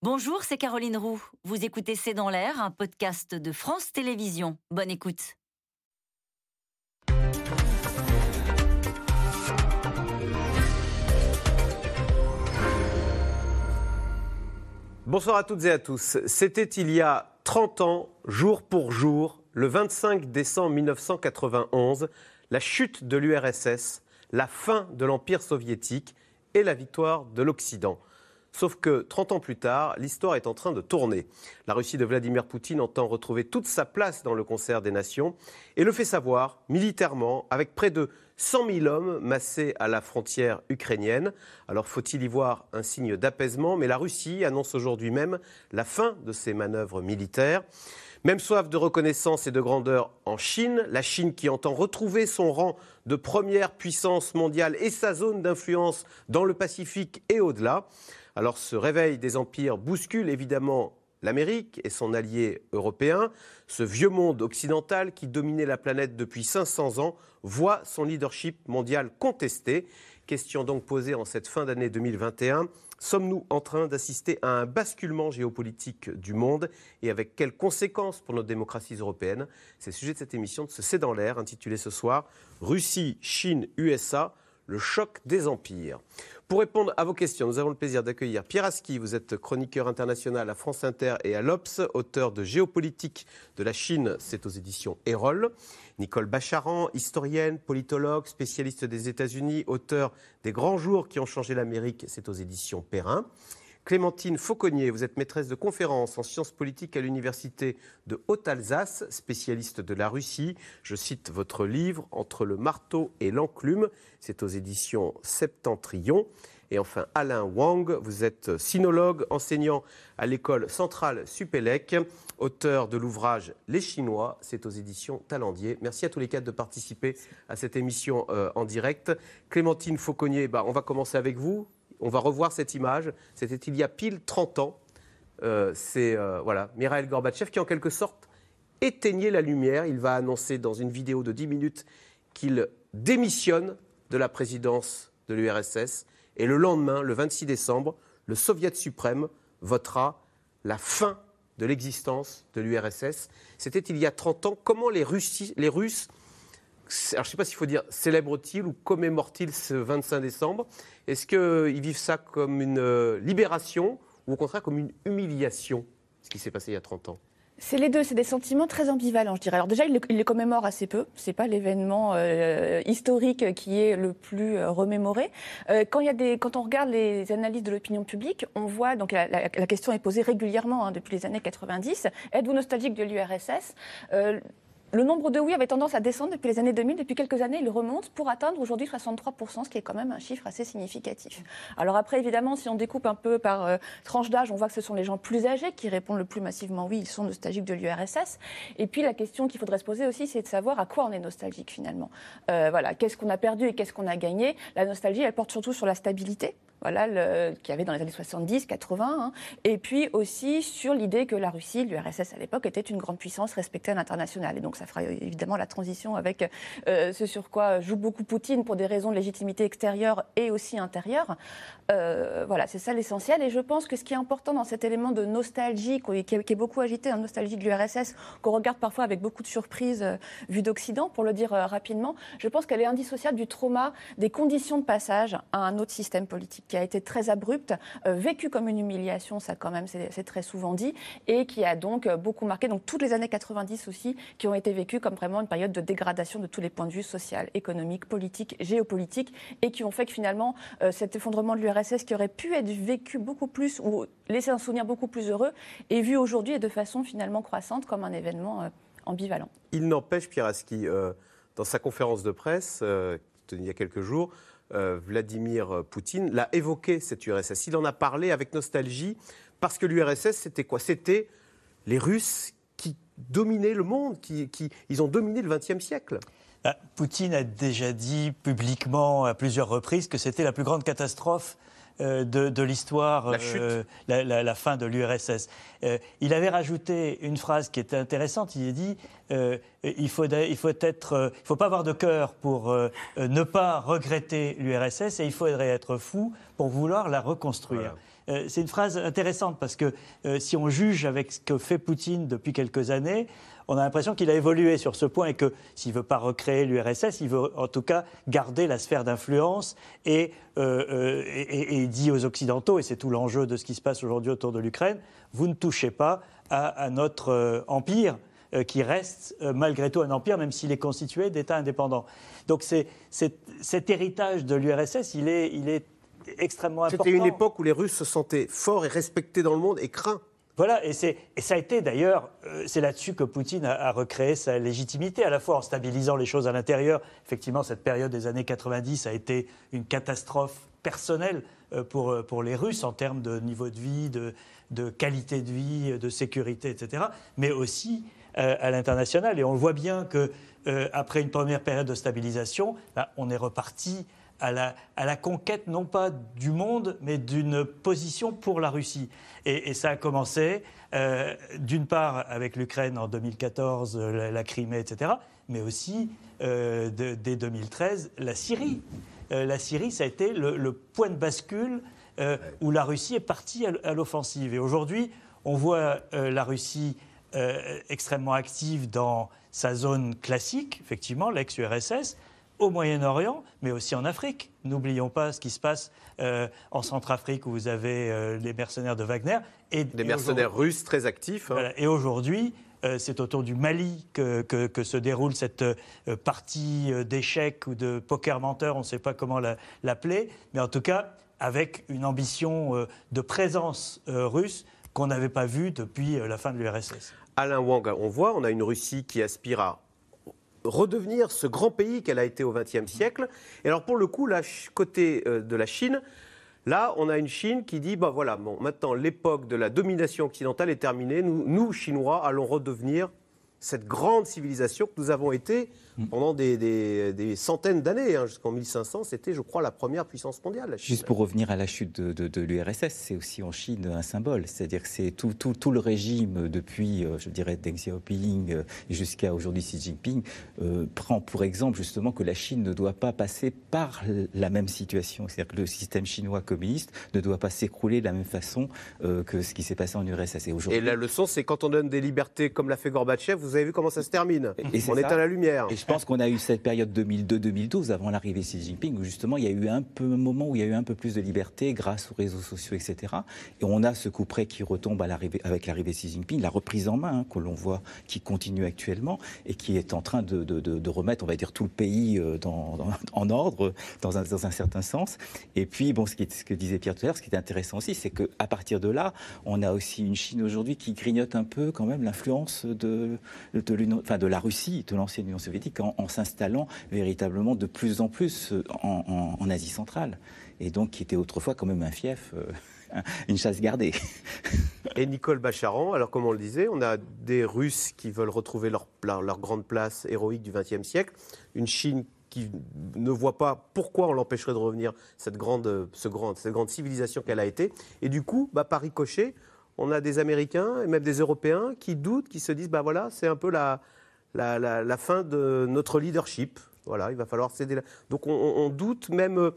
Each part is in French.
Bonjour, c'est Caroline Roux. Vous écoutez C'est dans l'air, un podcast de France Télévisions. Bonne écoute. Bonsoir à toutes et à tous. C'était il y a 30 ans, jour pour jour, le 25 décembre 1991, la chute de l'URSS, la fin de l'Empire soviétique et la victoire de l'Occident. Sauf que 30 ans plus tard, l'histoire est en train de tourner. La Russie de Vladimir Poutine entend retrouver toute sa place dans le concert des nations et le fait savoir militairement avec près de 100 000 hommes massés à la frontière ukrainienne. Alors faut-il y voir un signe d'apaisement? Mais la Russie annonce aujourd'hui même la fin de ses manœuvres militaires. Même soif de reconnaissance et de grandeur en Chine, la Chine qui entend retrouver son rang de première puissance mondiale et sa zone d'influence dans le Pacifique et au-delà. Alors ce réveil des empires bouscule évidemment l'Amérique et son allié européen. Ce vieux monde occidental qui dominait la planète depuis 500 ans voit son leadership mondial contesté. Question donc posée en cette fin d'année 2021. Sommes-nous en train d'assister à un basculement géopolitique du monde et avec quelles conséquences pour nos démocraties européennes C'est le sujet de cette émission de ce C'est dans l'air intitulée ce soir Russie, Chine, USA, le choc des empires. Pour répondre à vos questions, nous avons le plaisir d'accueillir Pierre Aski. Vous êtes chroniqueur international à France Inter et à l'Obs, auteur de Géopolitique de la Chine, c'est aux éditions Erol. Nicole Bacharan, historienne, politologue, spécialiste des États-Unis, auteur des Grands Jours qui ont changé l'Amérique, c'est aux éditions Perrin. Clémentine Fauconnier, vous êtes maîtresse de conférences en sciences politiques à l'université de Haute-Alsace, spécialiste de la Russie. Je cite votre livre Entre le marteau et l'enclume, c'est aux éditions Septentrion. Et enfin, Alain Wang, vous êtes sinologue, enseignant à l'école centrale Supélec, auteur de l'ouvrage Les Chinois, c'est aux éditions Talendier. Merci à tous les quatre de participer à cette émission euh, en direct. Clémentine Fauconnier, bah, on va commencer avec vous on va revoir cette image. C'était il y a pile 30 ans. Euh, c'est euh, voilà, Mikhail Gorbatchev qui, en quelque sorte, éteignait la lumière. Il va annoncer dans une vidéo de 10 minutes qu'il démissionne de la présidence de l'URSS. Et le lendemain, le 26 décembre, le Soviet suprême votera la fin de l'existence de l'URSS. C'était il y a 30 ans. Comment les, les Russes alors je ne sais pas s'il faut dire célèbre-t-il ou commémore-t-il ce 25 décembre Est-ce qu'ils vivent ça comme une euh, libération ou au contraire comme une humiliation, ce qui s'est passé il y a 30 ans? C'est les deux, c'est des sentiments très ambivalents, je dirais. Alors déjà, il les commémore assez peu. C'est pas l'événement euh, historique qui est le plus euh, remémoré. il quand on regarde les analyses de l'opinion publique, on voit donc la, question est posée régulièrement hein, depuis les années 90. Êtes-vous nostalgique de l'URSS le nombre de oui avait tendance à descendre depuis les années 2000. Depuis quelques années, il remonte pour atteindre aujourd'hui 63%, ce qui est quand même un chiffre assez significatif. Alors après, évidemment, si on découpe un peu par euh, tranche d'âge, on voit que ce sont les gens plus âgés qui répondent le plus massivement oui, ils sont nostalgiques de l'URSS. Et puis la question qu'il faudrait se poser aussi, c'est de savoir à quoi on est nostalgique finalement. Euh, voilà, qu'est-ce qu'on a perdu et qu'est-ce qu'on a gagné? La nostalgie, elle porte surtout sur la stabilité voilà, qu'il y avait dans les années 70, 80, hein. et puis aussi sur l'idée que la Russie, l'URSS à l'époque, était une grande puissance respectée à l'international. Et donc ça fera évidemment la transition avec euh, ce sur quoi joue beaucoup Poutine pour des raisons de légitimité extérieure et aussi intérieure. Euh, voilà, c'est ça l'essentiel. Et je pense que ce qui est important dans cet élément de nostalgie, qui est, beaucoup agité, la nostalgie de l'URSS, qu'on regarde parfois avec beaucoup de surprise euh, vue d'Occident, pour le dire rapidement, je pense qu'elle est indissociable du trauma des conditions de passage à un autre système politique qui a été très abrupte, euh, vécue comme une humiliation, ça quand même c'est très souvent dit, et qui a donc euh, beaucoup marqué donc toutes les années 90 aussi, qui ont été vécues comme vraiment une période de dégradation de tous les points de vue social, économique, politique, géopolitique, et qui ont fait que finalement euh, cet effondrement de l'URSS qui aurait pu être vécu beaucoup plus ou laisser un souvenir beaucoup plus heureux, est vu aujourd'hui et de façon finalement croissante comme un événement ambivalent. Il n'empêche, Pierre Aski, dans sa conférence de presse, tenue il y a quelques jours, euh, Vladimir Poutine l'a évoqué, cette URSS. Il en a parlé avec nostalgie, parce que l'URSS, c'était quoi? C'était les Russes qui dominaient le monde, qui, ils ont dominé le XXe siècle. Bah, Poutine a déjà dit publiquement à plusieurs reprises que c'était la plus grande catastrophe euh, de, l'histoire, la, la, fin de l'URSS. il avait rajouté une phrase qui était intéressante. Il a dit il faut, il faut être, il faut pas avoir de cœur pour ne pas regretter l'URSS et il faudrait être fou pour vouloir la reconstruire. c'est une phrase intéressante parce que si on juge avec ce que fait Poutine depuis quelques années, on a l'impression qu'il a évolué sur ce point et que s'il ne veut pas recréer l'URSS, il veut en tout cas garder la sphère d'influence et, euh, euh, dit aux Occidentaux, et c'est tout l'enjeu de ce qui se passe aujourd'hui autour de l'Ukraine, vous ne touchez pas à, notre euh, empire qui reste malgré tout un empire, même s'il est constitué d'États indépendants. Donc c'est, cet héritage de l'URSS, il est, il est extrêmement important. C'était une époque où les Russes se sentaient forts et respectés dans le monde et craints. Voilà, et, ça a été d'ailleurs, euh, c'est là-dessus que Poutine a, recréé sa légitimité, à la fois en stabilisant les choses à l'intérieur. Effectivement, cette période des années 90 a été une catastrophe personnelle euh, pour, euh, pour les Russes en termes de niveau de vie, de, qualité de vie, de sécurité, etc. Mais aussi à l'international. Et on voit bien que après une première période de stabilisation, bah, on est reparti à la, conquête non pas du monde, mais d'une position pour la Russie. Et, ça a commencé, euh, d'une part, avec l'Ukraine en 2014, euh, la, Crimée, etc., mais aussi, euh, dès 2013, la Syrie. la Syrie, ça a été le, point de bascule où la Russie est partie à, l'offensive. Et aujourd'hui, on voit la Russie extrêmement active dans sa zone classique, effectivement, l'ex-URSS, au Moyen-Orient, mais aussi en Afrique. N'oublions pas ce qui se passe euh, en Centrafrique où vous avez euh, les mercenaires de Wagner. Et, des mercenaires russes très actifs. Hein. et aujourd'hui, euh, c'est autour du Mali que, que, se déroule cette partie d'échecs ou de poker menteur, on ne sait pas comment l'appeler, mais en tout cas avec une ambition de présence russe qu'on n'avait pas vue depuis la fin de l'URSS. Alain Wang, on voit, on a une Russie qui aspire à redevenir ce grand pays qu'elle a été au XXe siècle. Et alors pour le coup, là, côté euh, de la Chine, Là, on a une Chine qui dit, bah voilà, bon, maintenant l'époque de la domination occidentale est terminée, nous, nous, Chinois, allons redevenir cette grande civilisation que nous avons été. Pendant des, centaines d'années. Hein, jusqu'en 1500, c'était, je crois, la première puissance mondiale. Juste pour revenir à la chute de, l'URSS, c'est aussi en Chine un symbole. C'est-à-dire que c'est tout, tout, le régime, depuis, euh, je dirais, Deng Xiaoping euh, jusqu'à aujourd'hui Xi Jinping, euh, prend pour exemple justement que la Chine ne doit pas passer par la même situation. C'est-à-dire que le système chinois communiste ne doit pas s'écrouler de la même façon que ce qui s'est passé en URSS. Et, et la leçon, c'est quand on donne des libertés comme l'a fait Gorbatchev, vous avez vu comment ça se termine. Et on est à la lumière. Et je pense qu'on a eu cette période 2002-2012, avant l'arrivée de Xi Jinping, où justement il y a eu un peu un moment où il y a eu un peu plus de liberté grâce aux réseaux sociaux, etc. Et on a ce coup près qui retombe avec l'arrivée de Xi Jinping, la reprise en main hein, que l'on voit qui continue actuellement et qui est en train de, remettre, on va dire, tout le pays euh, en ordre, dans un, certain sens. Et puis, bon, ce, que disait Pierre tout à l'heure, ce qui est intéressant aussi, c'est qu'à partir de là, on a aussi une Chine aujourd'hui qui grignote un peu quand même l'influence de la Russie, de l'ancienne Union soviétique, en, s'installant véritablement de plus en plus euh, en, Asie centrale, et donc qui était autrefois quand même un fief. Euh, une chasse gardée. Et Nicole Bacharan, alors comme on le disait, on a des Russes qui veulent retrouver leur, grande place héroïque du XXe siècle, une Chine qui ne voit pas pourquoi on l'empêcherait de revenir cette grande, ce grand, cette grande civilisation qu'elle a été. Et du coup, bah, par ricochet, on a des Américains et même des Européens qui doutent, qui se disent, bah voilà, c'est un peu la, la, fin de notre leadership. Voilà, il va falloir céder. Donc on, doute même euh,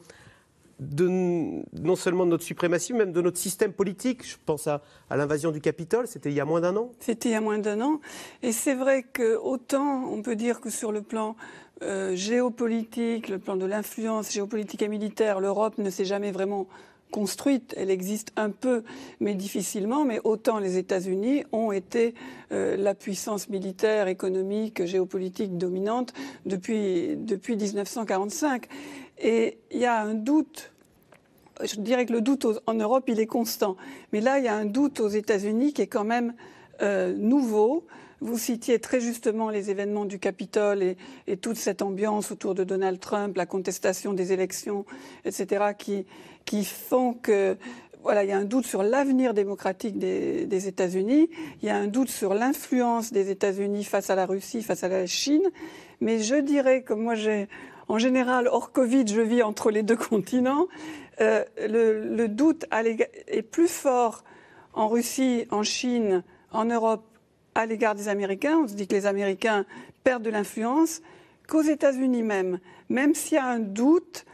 de, non seulement de notre suprématie, mais même de notre système politique. Je pense à, l'invasion du Capitole, c'était il y a moins d'un an. C'était il y a moins d'un an. Et c'est vrai que autant on peut dire que sur le plan euh, géopolitique, le plan de l'influence géopolitique et militaire, l'Europe ne s'est jamais vraiment construite, elle existe un peu, mais difficilement, mais autant les États-Unis ont été euh, la puissance militaire, économique, géopolitique dominante depuis, depuis 1945. Et il y a un doute, je dirais que le doute en Europe, il est constant, mais là, il y a un doute aux États-Unis qui est quand même euh, nouveau. Vous citiez très justement les événements du Capitole et, toute cette ambiance autour de Donald Trump, la contestation des élections, etc., qui, font que il y a un doute sur l'avenir démocratique des, États-Unis, il y a un doute sur l'influence des États-Unis face à la Russie, face à la Chine, mais je dirais, comme moi en général, hors Covid, je vis entre les deux continents. Euh, le, doute est plus fort en Russie, en Chine, en Europe à l'égard des Américains. On se dit que les Américains perdent de l'influence qu'aux États-Unis même. Même s'il y a un doute,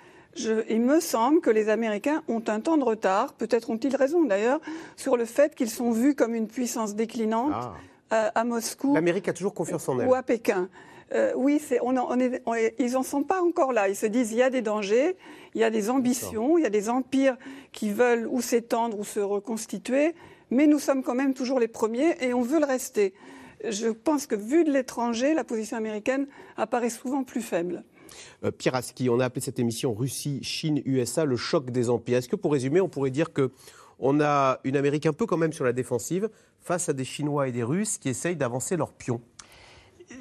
il me semble que les Américains ont un temps de retard, peut-être ont-ils raison d'ailleurs, sur le fait qu'ils sont vus comme une puissance déclinante ah. euh, à Moscou. L'Amérique a toujours confiance en elle. Ou à Pékin. Euh, oui, ils n'en sont pas encore là. Ils se disent il y a des dangers, il y a des ambitions, il y a des empires qui veulent ou s'étendre ou se reconstituer, mais nous sommes quand même toujours les premiers et on veut le rester. Je pense que vu de l'étranger, la position américaine apparaît souvent plus faible. Euh, Pierre Aski, on a appelé cette émission Russie, Chine, USA, le choc des empires. Est-ce que pour résumer, on pourrait dire que on a une Amérique un peu quand même sur la défensive face à des Chinois et des Russes qui essayent d'avancer leurs pions?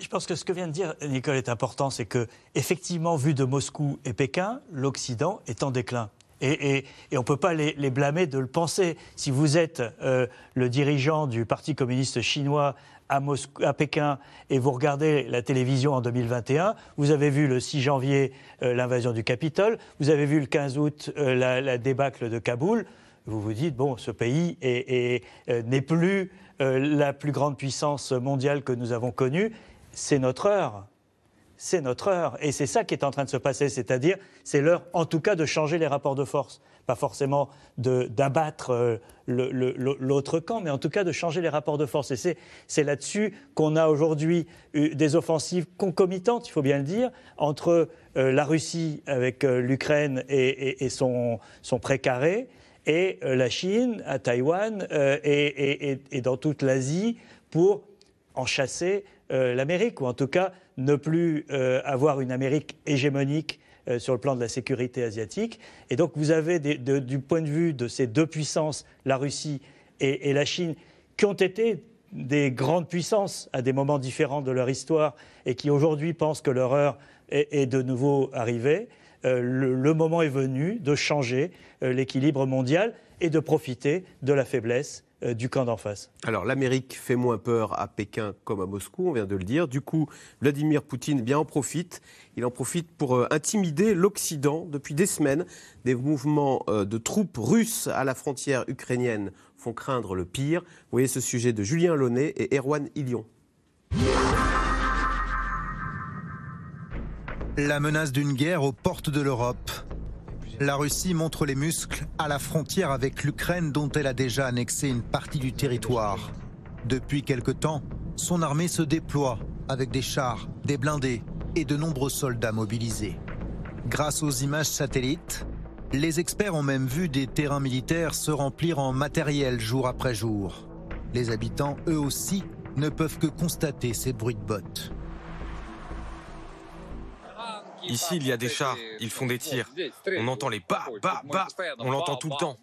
Je pense que ce que vient de dire Nicole est important, c'est que effectivement, vu de Moscou et Pékin, l'Occident est en déclin. Et, on ne peut pas les, blâmer de le penser. Si vous êtes euh, le dirigeant du Parti communiste chinois à, Moscou, à, Pékin et vous regardez la télévision en 2021, vous avez vu le 6 janvier euh, l'invasion du Capitole, vous avez vu le 15 août euh, la, débâcle de Kaboul, vous vous dites, bon, ce pays n'est plus la plus grande puissance mondiale que nous avons connue c'est notre heure. C'est notre heure. Et c'est ça qui est en train de se passer. C'est-à-dire, c'est l'heure, en tout cas, de changer les rapports de force. Pas forcément d'abattre euh, l'autre camp, mais en tout cas de changer les rapports de force. Et c'est là-dessus qu'on a aujourd'hui des offensives concomitantes, il faut bien le dire, entre euh, la Russie avec euh, l'Ukraine et, son, son précaré, et la Chine à Taïwan et, et dans toute l'Asie pour en chasser euh, l'Amérique, ou en tout cas ne plus euh, avoir une Amérique hégémonique euh, sur le plan de la sécurité asiatique. Et donc vous avez, du point de vue de ces deux puissances, la Russie et, la Chine, qui ont été des grandes puissances à des moments différents de leur histoire et qui aujourd'hui pensent que leur heure est, de nouveau arrivée. le, moment est venu de changer l'équilibre mondial et de profiter de la faiblesse du camp d'en face. Alors l'Amérique fait moins peur à Pékin comme à Moscou, on vient de le dire. Du coup, Vladimir Poutine bien en profite. Il en profite pour euh, intimider l'Occident. Depuis des semaines, des mouvements euh, de troupes russes à la frontière ukrainienne font craindre le pire. Vous voyez ce sujet de Julien Launay et Erwan Ilion. La menace d'une guerre aux portes de l'Europe. La Russie montre les muscles à la frontière avec l'Ukraine dont elle a déjà annexé une partie du territoire. Depuis quelque temps, son armée se déploie avec des chars, des blindés et de nombreux soldats mobilisés. Grâce aux images satellites, les experts ont même vu des terrains militaires se remplir en matériel jour après jour. Les habitants, eux aussi, ne peuvent que constater ces bruits de bottes. Ici, il y a des chars, ils font des tirs. On entend les ba, ba, ba, on l'entend tout le temps.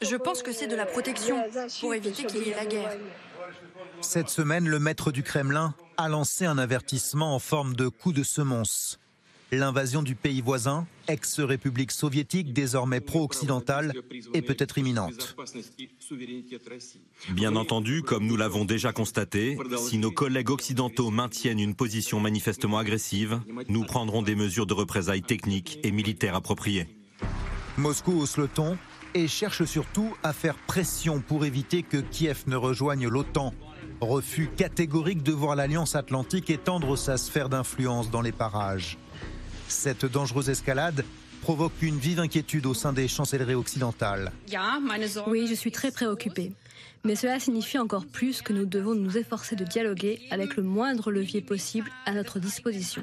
Je pense que c'est de la protection pour éviter qu'il y ait la guerre. Cette semaine, le maître du Kremlin a lancé un avertissement en forme de coup de semonce. L'invasion du pays voisin, ex-république soviétique désormais pro-occidentale, est peut-être imminente. Bien entendu, comme nous l'avons déjà constaté, si nos collègues occidentaux maintiennent une position manifestement agressive, nous prendrons des mesures de représailles techniques et militaires appropriées. Moscou hausse le ton et cherche surtout à faire pression pour éviter que Kiev ne rejoigne l'OTAN. Refus catégorique de voir l'Alliance atlantique étendre sa sphère d'influence dans les parages. Cette dangereuse escalade provoque une vive inquiétude au sein des chancelleries occidentales. Oui, je suis très préoccupée. Mais cela signifie encore plus que nous devons nous efforcer de dialoguer avec le moindre levier possible à notre disposition.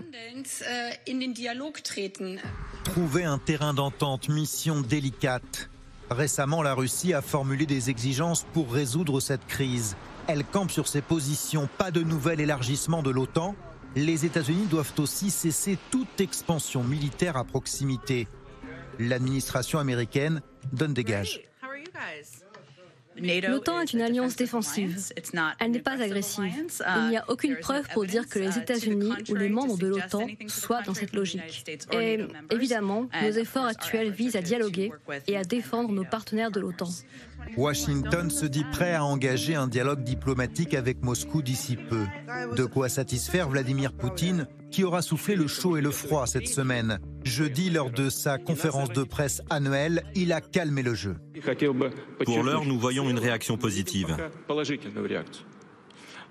Trouver un terrain d'entente, mission délicate. Récemment, la Russie a formulé des exigences pour résoudre cette crise. Elle campe sur ses positions, pas de nouvel élargissement de l'OTAN, les États-Unis doivent aussi cesser toute expansion militaire à proximité. L'administration américaine donne des gages. L'OTAN est une alliance défensive. Elle n'est pas agressive. Il n'y a aucune preuve pour dire que les États-Unis ou les membres de l'OTAN soient dans cette logique. Et évidemment, nos efforts actuels visent à dialoguer et à défendre nos partenaires de l'OTAN. Washington se dit prêt à engager un dialogue diplomatique avec Moscou d'ici peu. De quoi satisfaire Vladimir Poutine, qui aura soufflé le chaud et le froid cette semaine. Jeudi, lors de sa conférence de presse annuelle, il a calmé le jeu. Pour l'heure, nous voyons une réaction positive.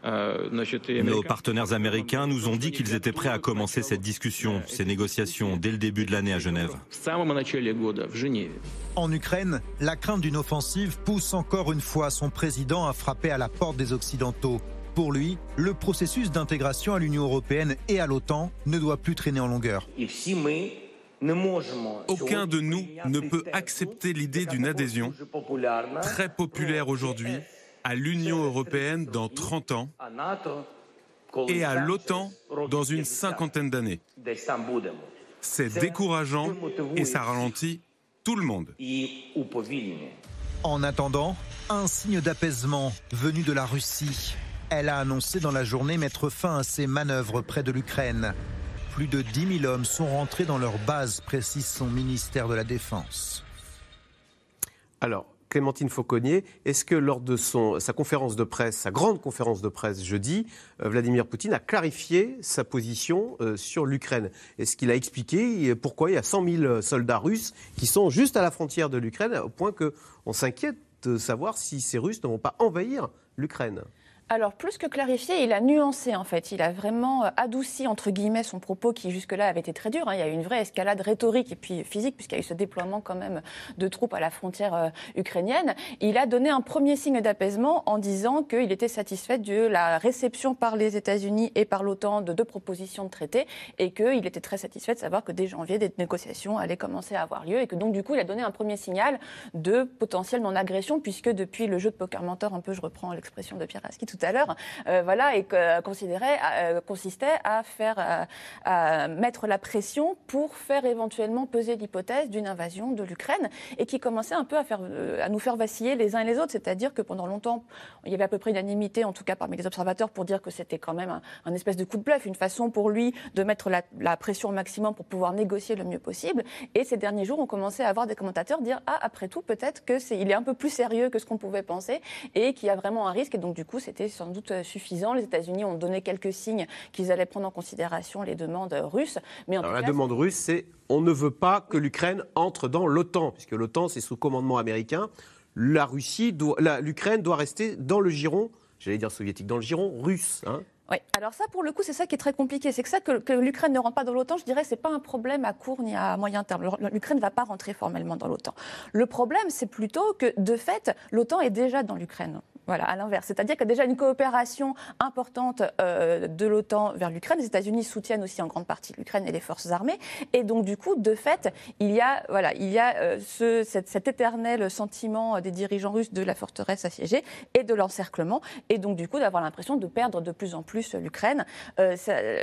Nos partenaires américains nous ont dit qu'ils étaient prêts à commencer cette discussion, ces négociations, dès le début de l'année à Genève. En Ukraine, la crainte d'une offensive pousse encore une fois son président à frapper à la porte des Occidentaux. Pour lui, le processus d'intégration à l'Union européenne et à l'OTAN ne doit plus traîner en longueur. Aucun de nous ne peut accepter l'idée d'une adhésion très populaire aujourd'hui à l'Union européenne dans 30 ans et à l'OTAN dans une cinquantaine d'années. C'est décourageant et ça ralentit tout le monde. En attendant, un signe d'apaisement venu de la Russie. Elle a annoncé dans la journée mettre fin à ses manœuvres près de l'Ukraine. Plus de 10 000 hommes sont rentrés dans leur base, précise son ministère de la Défense. Alors, Clémentine Fauconnier, est-ce que lors de sa conférence de presse, sa grande conférence de presse jeudi, euh, Vladimir Poutine a clarifié sa position euh, sur l'Ukraine? Est-ce qu'il a expliqué pourquoi il y a 100 000 soldats russes qui sont juste à la frontière de l'Ukraine, au point qu'on s'inquiète de savoir si ces Russes ne vont pas envahir l'Ukraine? Alors, plus que clarifié, il a nuancé en fait. Il a vraiment euh, adouci, entre guillemets, son propos qui jusque-là avait été très dur. Hein. Il y a eu une vraie escalade rhétorique et puis physique, puisqu'il y a eu ce déploiement quand même de troupes à la frontière euh, ukrainienne. Il a donné un premier signe d'apaisement en disant qu'il était satisfait de la réception par les États-Unis et par l'OTAN de deux propositions de traité et qu'il était très satisfait de savoir que dès janvier, des négociations allaient commencer à avoir lieu et que donc, du coup, il a donné un premier signal de potentiel non-agression, puisque depuis le jeu de poker mentor, un peu, je reprends l'expression de Pierre Aski tout tout à l'heure, euh, voilà, et que, considérait, euh, consistait à faire, euh, à mettre la pression pour faire éventuellement peser l'hypothèse d'une invasion de l'Ukraine, et qui commençait un peu à, faire, à nous faire vaciller les uns et les autres, c'est-à-dire que pendant longtemps, il y avait à peu près unanimité, en tout cas parmi les observateurs, pour dire que c'était quand même un, espèce de coup de bluff, une façon pour lui de mettre la, la, pression au maximum pour pouvoir négocier le mieux possible. Et ces derniers jours, on commençait à avoir des commentateurs dire ah après tout peut-être que c'est il est un peu plus sérieux que ce qu'on pouvait penser et qu'il y a vraiment un risque. Et donc du coup, c'était sans doute euh, suffisant. Les États-Unis ont donné quelques signes qu'ils allaient prendre en considération les demandes russes. Mais la demande russe, c'est on ne veut pas que l'Ukraine entre dans l'OTAN, puisque l'OTAN, c'est sous commandement américain. La Russie, l'Ukraine doit rester dans le giron, j'allais dire soviétique, dans le giron russe. Hein. Oui, alors ça, pour le coup, c'est ça qui est très compliqué. C'est que ça, que, l'Ukraine ne rentre pas dans l'OTAN, je dirais, c'est pas un problème à court ni à moyen terme. L'Ukraine ne va pas rentrer formellement dans l'OTAN. Le problème, c'est plutôt que, de fait, l'OTAN est déjà dans l'Ukraine. Voilà, à l'inverse. C'est-à-dire qu'il y a déjà une coopération importante euh, de l'OTAN vers l'Ukraine. Les États-Unis soutiennent aussi en grande partie l'Ukraine et les forces armées. Et donc, du coup, de fait, il y a, voilà, il y a euh, ce, cet, éternel sentiment des dirigeants russes de la forteresse assiégée et de l'encerclement. Et donc, du coup, d'avoir l'impression de perdre de plus en plus l'Ukraine. Euh,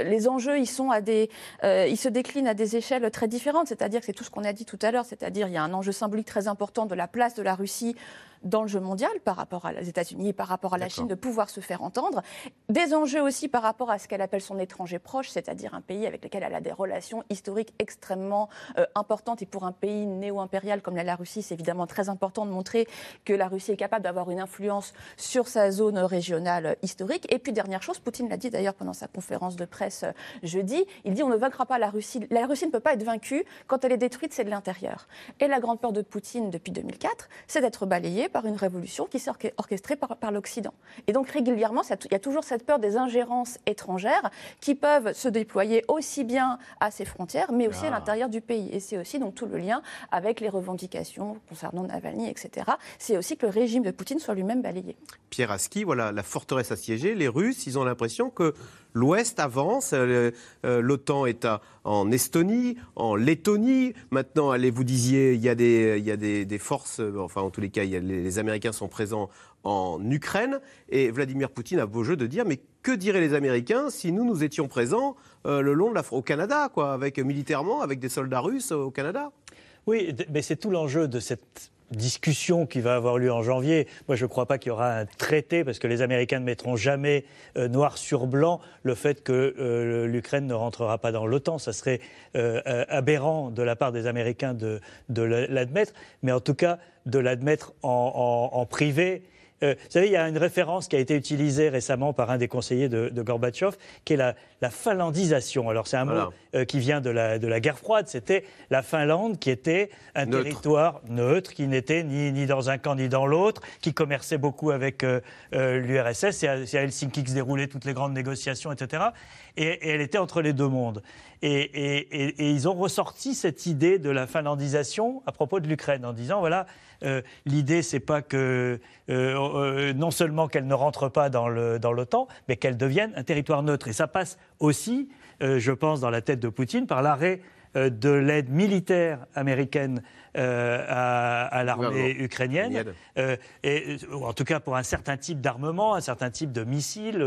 les enjeux, ils, sont à des, ils se déclinent à des échelles très différentes. C'est-à-dire que c'est tout ce qu'on a dit tout à l'heure. C'est-à-dire il y a un enjeu symbolique très important de la place de la Russie dans le jeu mondial par rapport aux États-Unis et par rapport à la Chine de pouvoir se faire entendre. Des enjeux aussi par rapport à ce qu'elle appelle son étranger proche, c'est-à-dire un pays avec lequel elle a des relations historiques extrêmement euh, importantes. Et pour un pays néo-impérial comme la Russie, c'est évidemment très important de montrer que la Russie est capable d'avoir une influence sur sa zone régionale historique. Et puis, dernière chose, Poutine l'a dit d'ailleurs pendant sa conférence de presse euh, jeudi, il dit on ne vaincra pas la Russie. La Russie ne peut pas être vaincue. Quand elle est détruite, c'est de l'intérieur. Et la grande peur de Poutine depuis 2004, c'est d'être balayé par une révolution qui s'est orchestrée par, par l'Occident. Et donc régulièrement, il y a toujours cette peur des ingérences étrangères qui peuvent se déployer aussi bien à ses frontières, mais aussi à ah. l'intérieur du pays. Et c'est aussi donc tout le lien avec les revendications concernant Navalny, etc. C'est aussi que le régime de Poutine soit lui-même balayé. Pierre Aski, voilà, la forteresse assiégée, les Russes, ils ont l'impression que l'Ouest avance. Euh, euh, L'OTAN est en Estonie, en Lettonie. Maintenant, allez, vous disiez, il y a des, il y a des, forces, euh, enfin en tous les cas, les, Américains sont présents en Ukraine. Et Vladimir Poutine a beau jeu de dire, mais que diraient les Américains si nous, nous étions présents le long de la, au Canada, quoi, avec, militairement, avec des soldats russes au Canada? Oui, mais c'est tout l'enjeu de cette discussion qui va avoir lieu en janvier. Moi, je ne crois pas qu'il y aura un traité, parce que les Américains ne mettront jamais euh, noir sur blanc le fait que euh, l'Ukraine ne rentrera pas dans l'OTAN. Ça serait euh, aberrant de la part des Américains de, l'admettre, mais en tout cas de l'admettre en, privé euh, vous savez, il y a une référence qui a été utilisée récemment par un des conseillers de, de Gorbatchev, qui est la, la finlandisation. Alors, c'est un mot euh, qui vient de la, de la guerre froide. C'était la Finlande qui était un territoire neutre, qui n'était ni, ni, dans un camp ni dans l'autre, qui commerçait beaucoup avec euh, l'URSS. C'est à, Helsinki que se déroulaient toutes les grandes négociations, etc. Et, elle était entre les deux mondes. Et, et, et, ils ont ressorti cette idée de la finlandisation à propos de l'Ukraine en disant voilà, euh, l'idée, c'est pas que euh, euh, non seulement qu'elle ne rentre pas dans l'OTAN, mais qu'elle devienne un territoire neutre. Et ça passe aussi, je pense, dans la tête de Poutine, par l'arrêt de l'aide militaire américaine à, l'armée ukrainienne, et, ou en tout cas pour un certain type d'armement, un certain type de missiles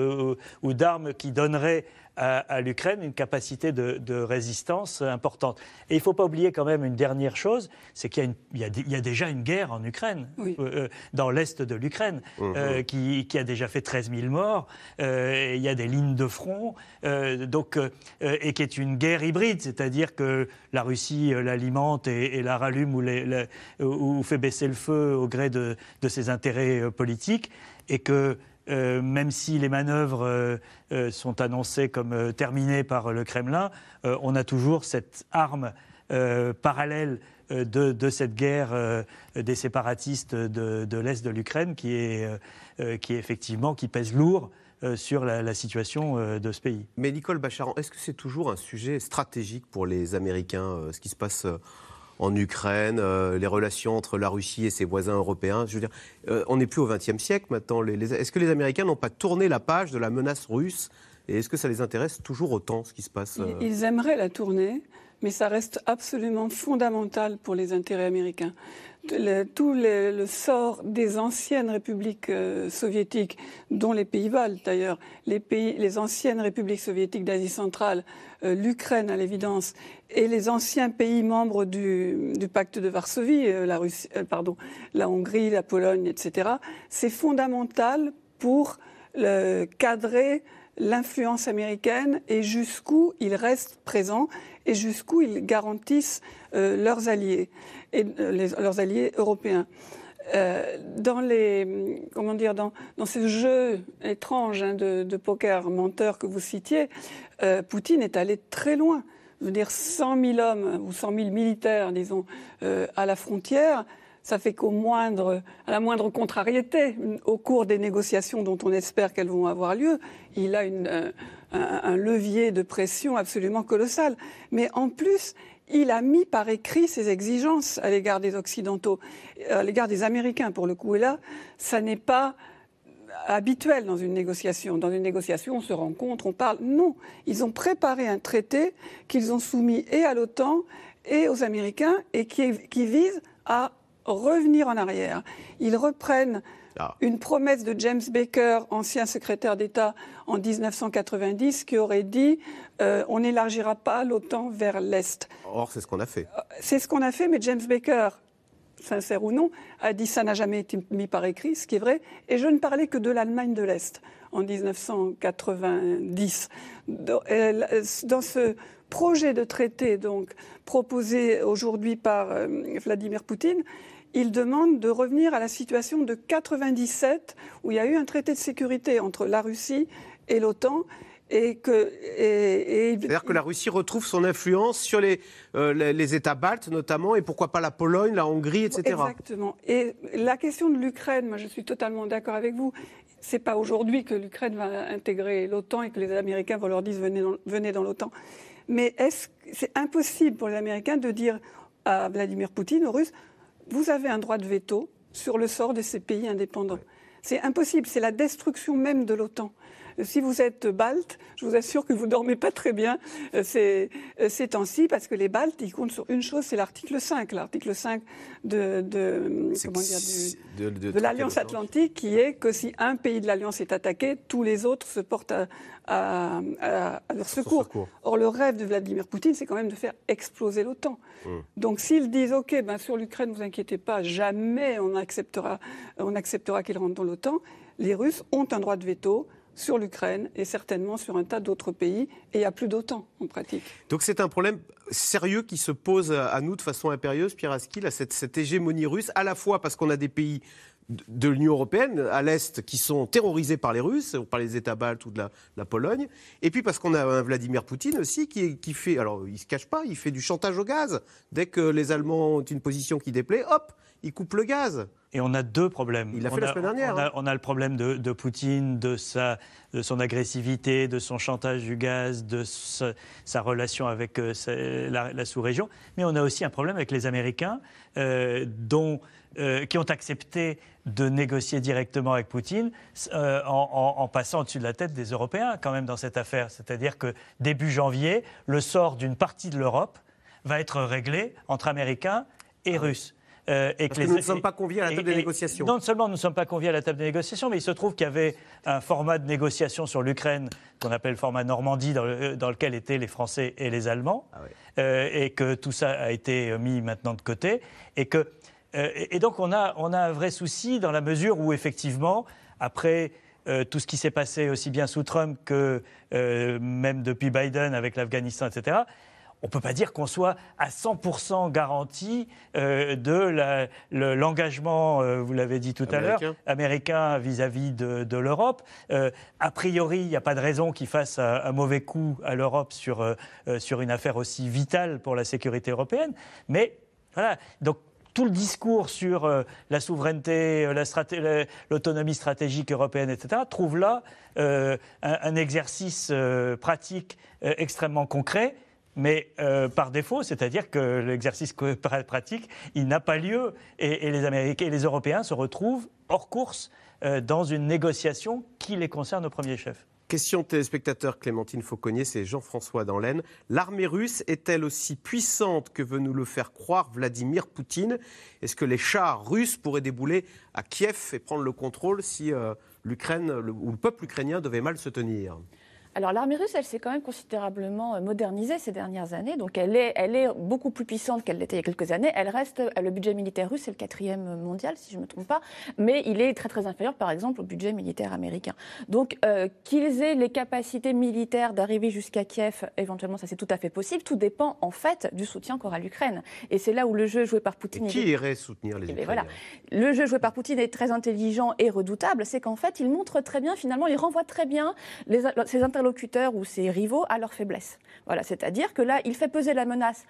ou d'armes qui donneraient à, l'Ukraine une capacité de, résistance importante. Et il ne faut pas oublier quand même une dernière chose, c'est qu'il y, a déjà une guerre en Ukraine, euh, euh, dans l'est de l'Ukraine, mhm. euh, qui, a déjà fait 13 000 morts. il y a des lignes de front, donc, et qui est une guerre hybride, c'est-à-dire que la Russie l'alimente et, la rallume ou, ou, fait baisser le feu au gré de, de ses intérêts politiques, et que euh, même si les manœuvres euh, euh, sont annoncées comme terminées par le Kremlin, on a toujours cette arme parallèle de, cette guerre des séparatistes de, l'Est de l'Ukraine qui qui effectivement qui pèse lourd sur la, situation de ce pays. Mais Nicole Bacharan, est-ce que c'est toujours un sujet stratégique pour les Américains, ce qui se passe en Ukraine, euh, les relations entre la Russie et ses voisins européens. Je veux dire, euh, on n'est plus au XXe siècle maintenant. Est-ce que les Américains n'ont pas tourné la page de la menace russe? Et est-ce que ça les intéresse toujours autant ce qui se passe euh? Ils aimeraient la tourner, mais ça reste absolument fondamental pour les intérêts américains tout le, sort des anciennes républiques euh, soviétiques, dont les Pays-Bas d'ailleurs, les, pays, les anciennes républiques soviétiques d'Asie centrale, euh, l'Ukraine à l'évidence, et les anciens pays membres du, pacte de Varsovie, euh, la, la Hongrie, la Pologne, etc., c'est fondamental pour le, cadrer l'influence américaine et jusqu'où ils restent présents et jusqu'où ils garantissent leurs alliés et euh, leurs alliés européens. Euh, dans les comment dire dans, dans ce jeu étrange hein, de, poker menteur que vous citiez, euh, Poutine est allé très loin. Je veux dire 100 000 hommes ou 100 000 militaires, disons, à la frontière. Ça fait qu'au moindre, à la moindre contrariété, au cours des négociations dont on espère qu'elles vont avoir lieu, il a une, un, levier de pression absolument colossal. Mais en plus, il a mis par écrit ses exigences à l'égard des Occidentaux, à l'égard des Américains pour le coup. Et là, ça n'est pas habituel dans une négociation. Dans une négociation, on se rencontre, on parle. Non, ils ont préparé un traité qu'ils ont soumis et à l'OTAN et aux Américains et qui vise à revenir en arrière. Ils reprennent ah. une promesse de James Baker, ancien secrétaire d'État en 1990, qui aurait dit euh, on n'élargira pas l'OTAN vers l'Est. Or, c'est ce qu'on a fait. Euh, c'est ce qu'on a fait, mais James Baker, sincère ou non, a dit ça n'a jamais été mis par écrit, ce qui est vrai. Et je ne parlais que de l'Allemagne de l'Est en 1990. Euh, dans ce projet de traité donc proposé aujourd'hui par Vladimir Poutine, il demande de revenir à la situation de 97 où il y a eu un traité de sécurité entre la Russie et l'OTAN et que c'est-à-dire que la Russie retrouve son influence sur les, euh, les, États baltes notamment et pourquoi pas la Pologne, la Hongrie, etc. Exactement. Et la question de l'Ukraine, moi je suis totalement d'accord avec vous. C'est pas aujourd'hui que l'Ukraine va intégrer l'OTAN et que les Américains vont leur dire venez dans, venez dans l'OTAN. Mais est-ce c'est impossible pour les Américains de dire à Vladimir Poutine, aux Russes, vous avez un droit de veto sur le sort de ces pays indépendants. C'est impossible, c'est la destruction même de l'OTAN. Si vous êtes balte, je vous assure que vous ne dormez pas très bien ces, ces temps-ci, parce que les baltes, ils comptent sur une chose, c'est l'article 5. L'article 5 de, de, comment dire, de, de l'Alliance Atlantique, qui est que si un pays de l'Alliance est attaqué, tous les autres se portent à, à, leur secours. Or, le rêve de Vladimir Poutine, c'est quand même de faire exploser l'OTAN. Hum. Donc, s'ils disent, OK, ben, sur l'Ukraine, vous inquiétez pas, jamais on acceptera, on acceptera qu'ils rentrent dans l'OTAN, les Russes ont un droit de veto sur l'Ukraine et certainement sur un tas d'autres pays, et il n'y a plus d'OTAN en pratique. Donc c'est un problème sérieux qui se pose à nous de façon impérieuse, Pierre Aski, cette, cette hégémonie russe, à la fois parce qu'on a des pays de l'Union européenne à l'Est qui sont terrorisés par les Russes, par les États baltes ou de la, Pologne. Et puis parce qu'on a un Vladimir Poutine aussi qui, qui fait, alors il ne se cache pas, il fait du chantage au gaz. Dès que les Allemands ont une position qui déplaît, hop, il coupe le gaz. Et on a deux problèmes. Il l'a fait la semaine dernière. Hein. On a, le problème de, Poutine, de, sa, de son agressivité, de son chantage du gaz, de sa, relation avec euh, la, sous-région. Mais on a aussi un problème avec les Américains, euh, dont, euh, qui ont accepté de négocier directement avec Poutine en, en, passant au-dessus de la tête des Européens, quand même, dans cette affaire. C'est-à-dire que début janvier, le sort d'une partie de l'Europe va être réglé entre Américains et ah Russes. Euh, et que, nous ne sommes pas conviés à la table des négociations. Non seulement nous ne sommes pas conviés à la table des négociations, mais il se trouve qu'il y avait un format de négociation sur l'Ukraine qu'on appelle le format Normandie, dans, lequel étaient les Français et les Allemands, ah euh, et que tout ça a été mis maintenant de côté, et que euh, et donc on a on a un vrai souci dans la mesure où effectivement après tout ce qui s'est passé aussi bien sous Trump que même depuis Biden avec l'Afghanistan, etc on ne peut pas dire qu'on soit à 100% garanti euh, de l'engagement, euh, vous l'avez dit tout à l'heure, américain vis-à-vis de, l'Europe. Euh, a priori, il n'y a pas de raison qu'il fasse un, mauvais coup à l'Europe sur, sur une affaire aussi vitale pour la sécurité européenne. Mais voilà, donc tout le discours sur la souveraineté, l'autonomie stratégique européenne, etc., trouve là un, exercice pratique extrêmement concret mais euh, par défaut, c'est-à-dire que l'exercice pratique, il n'a pas lieu et, les Américains et les Européens se retrouvent hors course euh, dans une négociation qui les concerne au premier chef. Question téléspectateur Clémentine Fauconnier, c'est Jean-François dans l'Aisne. L'armée russe est-elle aussi puissante que veut nous le faire croire Vladimir Poutine? Est-ce que les chars russes pourraient débouler à Kiev et prendre le contrôle si euh, l'Ukraine ou le peuple ukrainien devait mal se tenir? Alors l'armée russe, elle s'est quand même considérablement euh, modernisée ces dernières années, donc elle est, elle est beaucoup plus puissante qu'elle l'était il y a quelques années. Elle reste, euh, le budget militaire russe, c'est le quatrième mondial, si je ne me trompe pas, mais il est très très inférieur, par exemple, au budget militaire américain. Donc euh, qu'ils aient les capacités militaires d'arriver jusqu'à Kiev, éventuellement, ça c'est tout à fait possible. Tout dépend en fait du soutien qu'aura l'Ukraine. Et c'est là où le jeu joué par Poutine. qui irait soutenir les eh ben, Ukrainiens? Voilà. Le jeu joué par Poutine est très intelligent et redoutable. C'est qu'en fait, il montre très bien, finalement, il renvoie très bien les, ses interlocuteurs ou ses rivaux à leur faiblesse. Voilà, c'est-à-dire que là, il fait peser la menace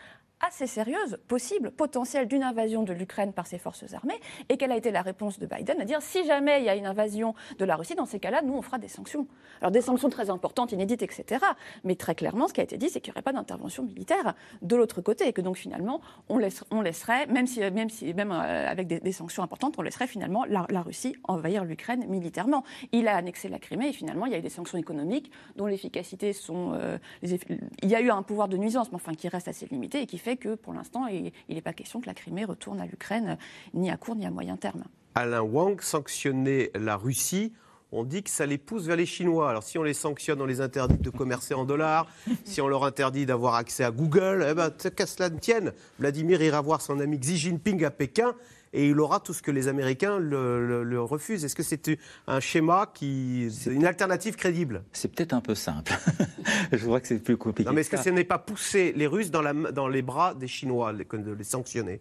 assez sérieuse, possible, potentielle d'une invasion de l'Ukraine par ses forces armées, et quelle a été la réponse de Biden à dire si jamais il y a une invasion de la Russie, dans ces cas-là, nous, on fera des sanctions. Alors des sanctions très importantes, inédites, etc. Mais très clairement, ce qui a été dit, c'est qu'il n'y aurait pas d'intervention militaire de l'autre côté, et que donc finalement, on, on laisserait, même, si, même, si, même euh, avec des, sanctions importantes, on laisserait finalement la, Russie envahir l'Ukraine militairement. Il a annexé la Crimée, et finalement, il y a eu des sanctions économiques dont l'efficacité sont... Euh, il y a eu un pouvoir de nuisance, mais enfin qui reste assez limité, et qui fait que pour l'instant, il n'est pas question que la Crimée retourne à l'Ukraine, ni à court ni à moyen terme. Alain Wang, sanctionner la Russie, on dit que ça les pousse vers les Chinois. Alors si on les sanctionne, on les interdit de commercer en dollars, si on leur interdit d'avoir accès à Google, eh ben, qu'à cela ne tienne, Vladimir ira voir son ami Xi Jinping à Pékin et il aura tout ce que les Américains le, refusent. Est-ce que c'est un schéma qui, une alternative crédible? C'est peut-être un peu simple. Je vois que c'est plus compliqué. Non, mais est-ce que ce n'est pas pousser les Russes dans, la, dans les bras des Chinois de les sanctionner?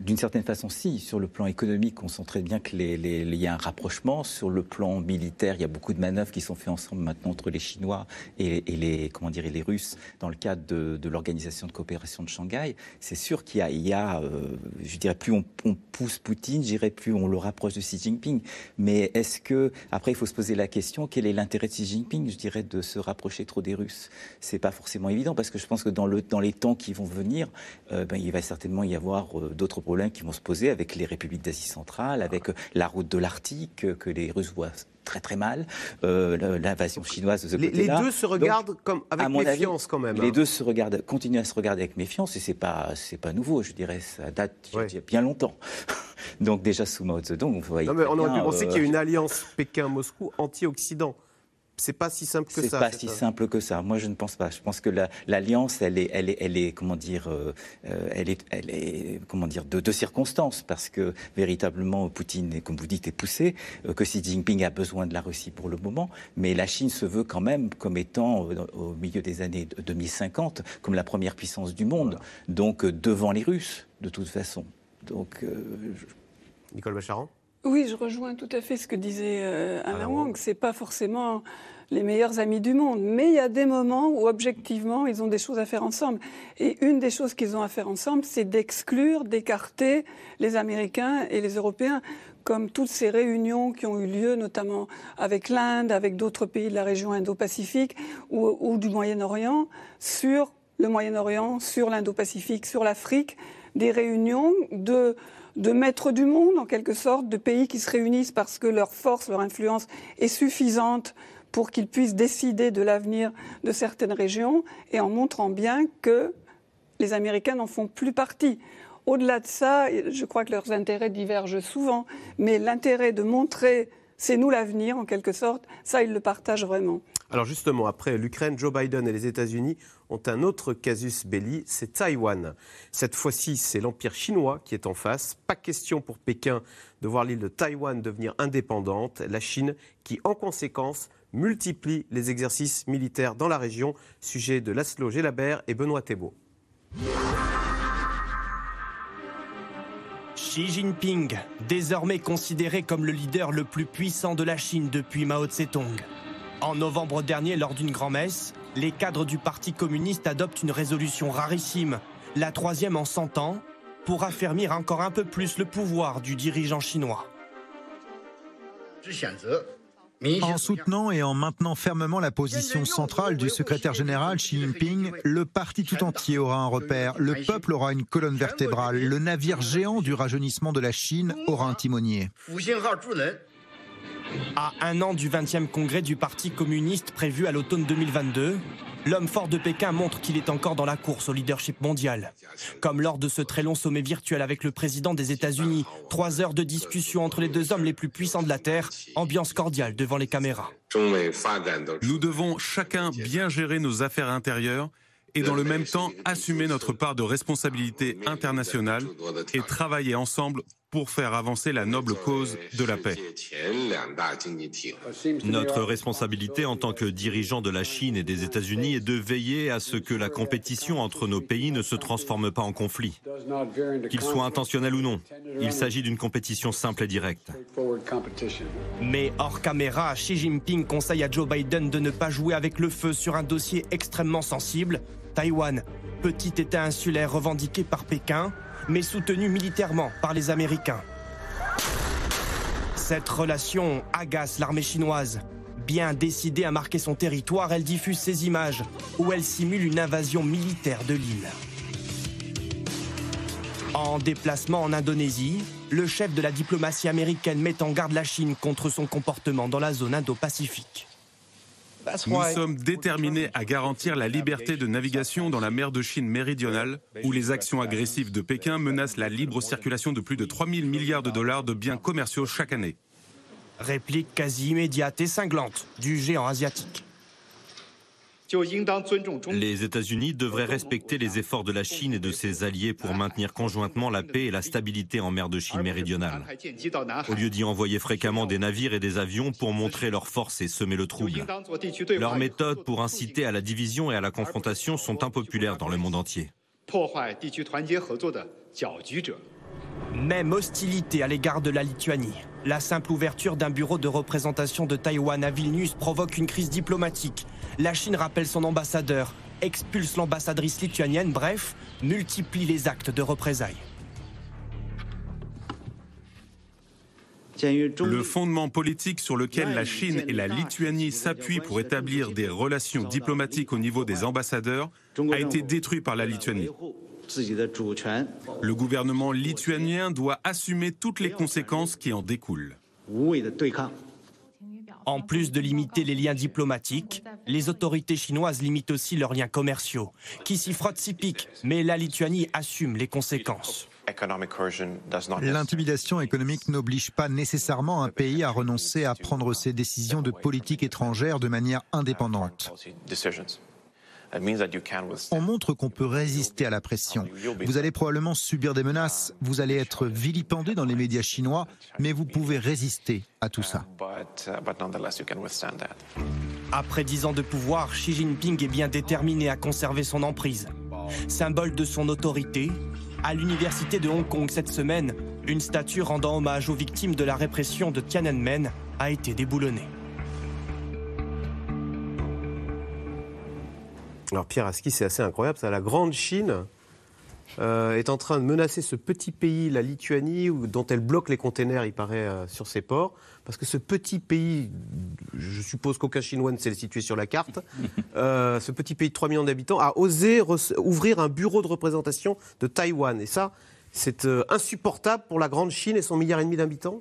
D'une certaine façon, si. Sur le plan économique, on sent très bien qu'il y a un rapprochement. Sur le plan militaire, il y a beaucoup de manœuvres qui sont faites ensemble maintenant entre les Chinois et, les, comment dire, les Russes dans le cadre de, l'Organisation de coopération de Shanghai. C'est sûr qu'il y a, euh, je dirais, plus on, pousse Poutine, je dirais, plus on le rapproche de Xi Jinping. Mais est-ce que, après, il faut se poser la question, quel est l'intérêt de Xi Jinping, je dirais, de se rapprocher trop des Russes? C'est pas forcément évident parce que je pense que dans les temps qui vont venir, euh, ben, il va certainement y avoir euh, d'autres problèmes qui vont se poser avec les républiques d'Asie centrale, avec la route de l'Arctique que les Russes voient très très mal, euh, l'invasion chinoise de ce les, deux se regardent comme avec méfiance quand même. Les hein. deux se regardent, continuent à se regarder avec méfiance et c'est pas c'est pas nouveau, je dirais, ça date ouais. bien longtemps. Donc déjà sous Mao Zedong, vous voyez. Non, mais on aurait pu penser euh, qu'il y a une alliance Pékin-Moscou anti-Occident. C'est pas si simple que C'est ça. pas si simple que ça. Moi, je ne pense pas. Je pense que la- l'alliance, elle est, elle est, elle est, comment dire, euh, euh, elle est, elle est, comment dire, de, de circonstances, parce que véritablement, Poutine, comme vous dites, est poussé, euh, que Xi Jinping a besoin de la Russie pour le moment, mais la Chine se veut quand même comme étant, euh, au milieu des années 2050, comme la première puissance du monde, donc devant les Russes, de toute façon. Donc, je- Nicole Bacharan Oui, je rejoins tout à fait ce que disait euh, Alain Alain Wang. C'est pas forcément les meilleurs amis du monde, mais il y a des moments où objectivement ils ont des choses à faire ensemble. Et une des choses qu'ils ont à faire ensemble, c'est d'exclure, d'écarter les Américains et les Européens, comme toutes ces réunions qui ont eu lieu, notamment avec l'Inde, avec d'autres pays de la région Indo-Pacifique ou, ou du Moyen-Orient, sur le Moyen-Orient, sur l'Indo-Pacifique, sur l'Afrique, des réunions de de maîtres du monde, en quelque sorte, de pays qui se réunissent parce que leur force, leur influence est suffisante pour qu'ils puissent décider de l'avenir de certaines régions, et en montrant bien que les Américains n'en font plus partie. Au-delà de ça, je crois que leurs intérêts divergent souvent, mais l'intérêt de montrer c'est nous l'avenir, en quelque sorte, ça, ils le partagent vraiment. Alors justement, après l'Ukraine, Joe Biden et les États-Unis ont un autre casus belli, c'est Taïwan. Cette fois-ci, c'est l'Empire chinois qui est en face. Pas question pour Pékin de voir l'île de Taïwan devenir indépendante. La Chine qui, en conséquence, multiplie les exercices militaires dans la région. Sujet de Laszlo Gelabert et Benoît Thébault. Xi Jinping, désormais considéré comme le leader le plus puissant de la Chine depuis Mao Tse-tung. En novembre dernier, lors d'une grand-messe, les cadres du Parti communiste adoptent une résolution rarissime, la troisième en 100 ans, pour affermir encore un peu plus le pouvoir du dirigeant chinois. En soutenant et en maintenant fermement la position centrale du secrétaire général Xi Jinping, le parti tout entier aura un repère, le peuple aura une colonne vertébrale, le navire géant du rajeunissement de la Chine aura un timonier. À un an du 20e congrès du Parti communiste prévu à l'automne 2022, l'homme fort de Pékin montre qu'il est encore dans la course au leadership mondial. Comme lors de ce très long sommet virtuel avec le président des États-Unis, trois heures de discussion entre les deux hommes les plus puissants de la Terre, ambiance cordiale devant les caméras. Nous devons chacun bien gérer nos affaires intérieures et dans le même temps assumer notre part de responsabilité internationale et travailler ensemble pour faire avancer la noble cause de la paix. Notre responsabilité en tant que dirigeant de la Chine et des États-Unis est de veiller à ce que la compétition entre nos pays ne se transforme pas en conflit. Qu'il soit intentionnel ou non, il s'agit d'une compétition simple et directe. Mais hors caméra, Xi Jinping conseille à Joe Biden de ne pas jouer avec le feu sur un dossier extrêmement sensible, Taïwan, petit État insulaire revendiqué par Pékin, mais soutenu militairement par les Américains. Cette relation agace l'armée chinoise. Bien décidée à marquer son territoire, elle diffuse ces images où elle simule une invasion militaire de l'île. En déplacement en Indonésie, le chef de la diplomatie américaine met en garde la Chine contre son comportement dans la zone Indo-Pacifique. Nous sommes déterminés à garantir la liberté de navigation dans la mer de Chine méridionale, où les actions agressives de Pékin menacent la libre circulation de plus de 3 000 milliards de dollars de biens commerciaux chaque année. Réplique quasi immédiate et cinglante du géant asiatique. Les États-Unis devraient respecter les efforts de la Chine et de ses alliés pour maintenir conjointement la paix et la stabilité en mer de Chine méridionale. Au lieu d'y envoyer fréquemment des navires et des avions pour montrer leur force et semer le trouble. Leurs méthodes pour inciter à la division et à la confrontation sont impopulaires dans le monde entier. Même hostilité à l'égard de la Lituanie. La simple ouverture d'un bureau de représentation de Taïwan à Vilnius provoque une crise diplomatique. La Chine rappelle son ambassadeur, expulse l'ambassadrice lituanienne, bref, multiplie les actes de représailles. Le fondement politique sur lequel la Chine et la Lituanie s'appuient pour établir des relations diplomatiques au niveau des ambassadeurs a été détruit par la Lituanie. Le gouvernement lituanien doit assumer toutes les conséquences qui en découlent. En plus de limiter les liens diplomatiques, les autorités chinoises limitent aussi leurs liens commerciaux, qui s'y frottent s'y piquent, mais la Lituanie assume les conséquences. L'intimidation économique n'oblige pas nécessairement un pays à renoncer à prendre ses décisions de politique étrangère de manière indépendante. On montre qu'on peut résister à la pression. Vous allez probablement subir des menaces, vous allez être vilipendé dans les médias chinois, mais vous pouvez résister à tout ça. Après dix ans de pouvoir, Xi Jinping est bien déterminé à conserver son emprise. Symbole de son autorité, à l'université de Hong Kong cette semaine, une statue rendant hommage aux victimes de la répression de Tiananmen a été déboulonnée. Alors Pierre Aski, c'est assez incroyable, ça. La grande Chine euh, est en train de menacer ce petit pays, la Lituanie, dont elle bloque les containers, il paraît, euh, sur ses ports. Parce que ce petit pays, je suppose qu'aucun Chinois ne sait le situer sur la carte, euh, ce petit pays de 3 millions d'habitants a osé ouvrir un bureau de représentation de Taïwan. Et ça, c'est insupportable pour la grande Chine et son milliard et demi d'habitants?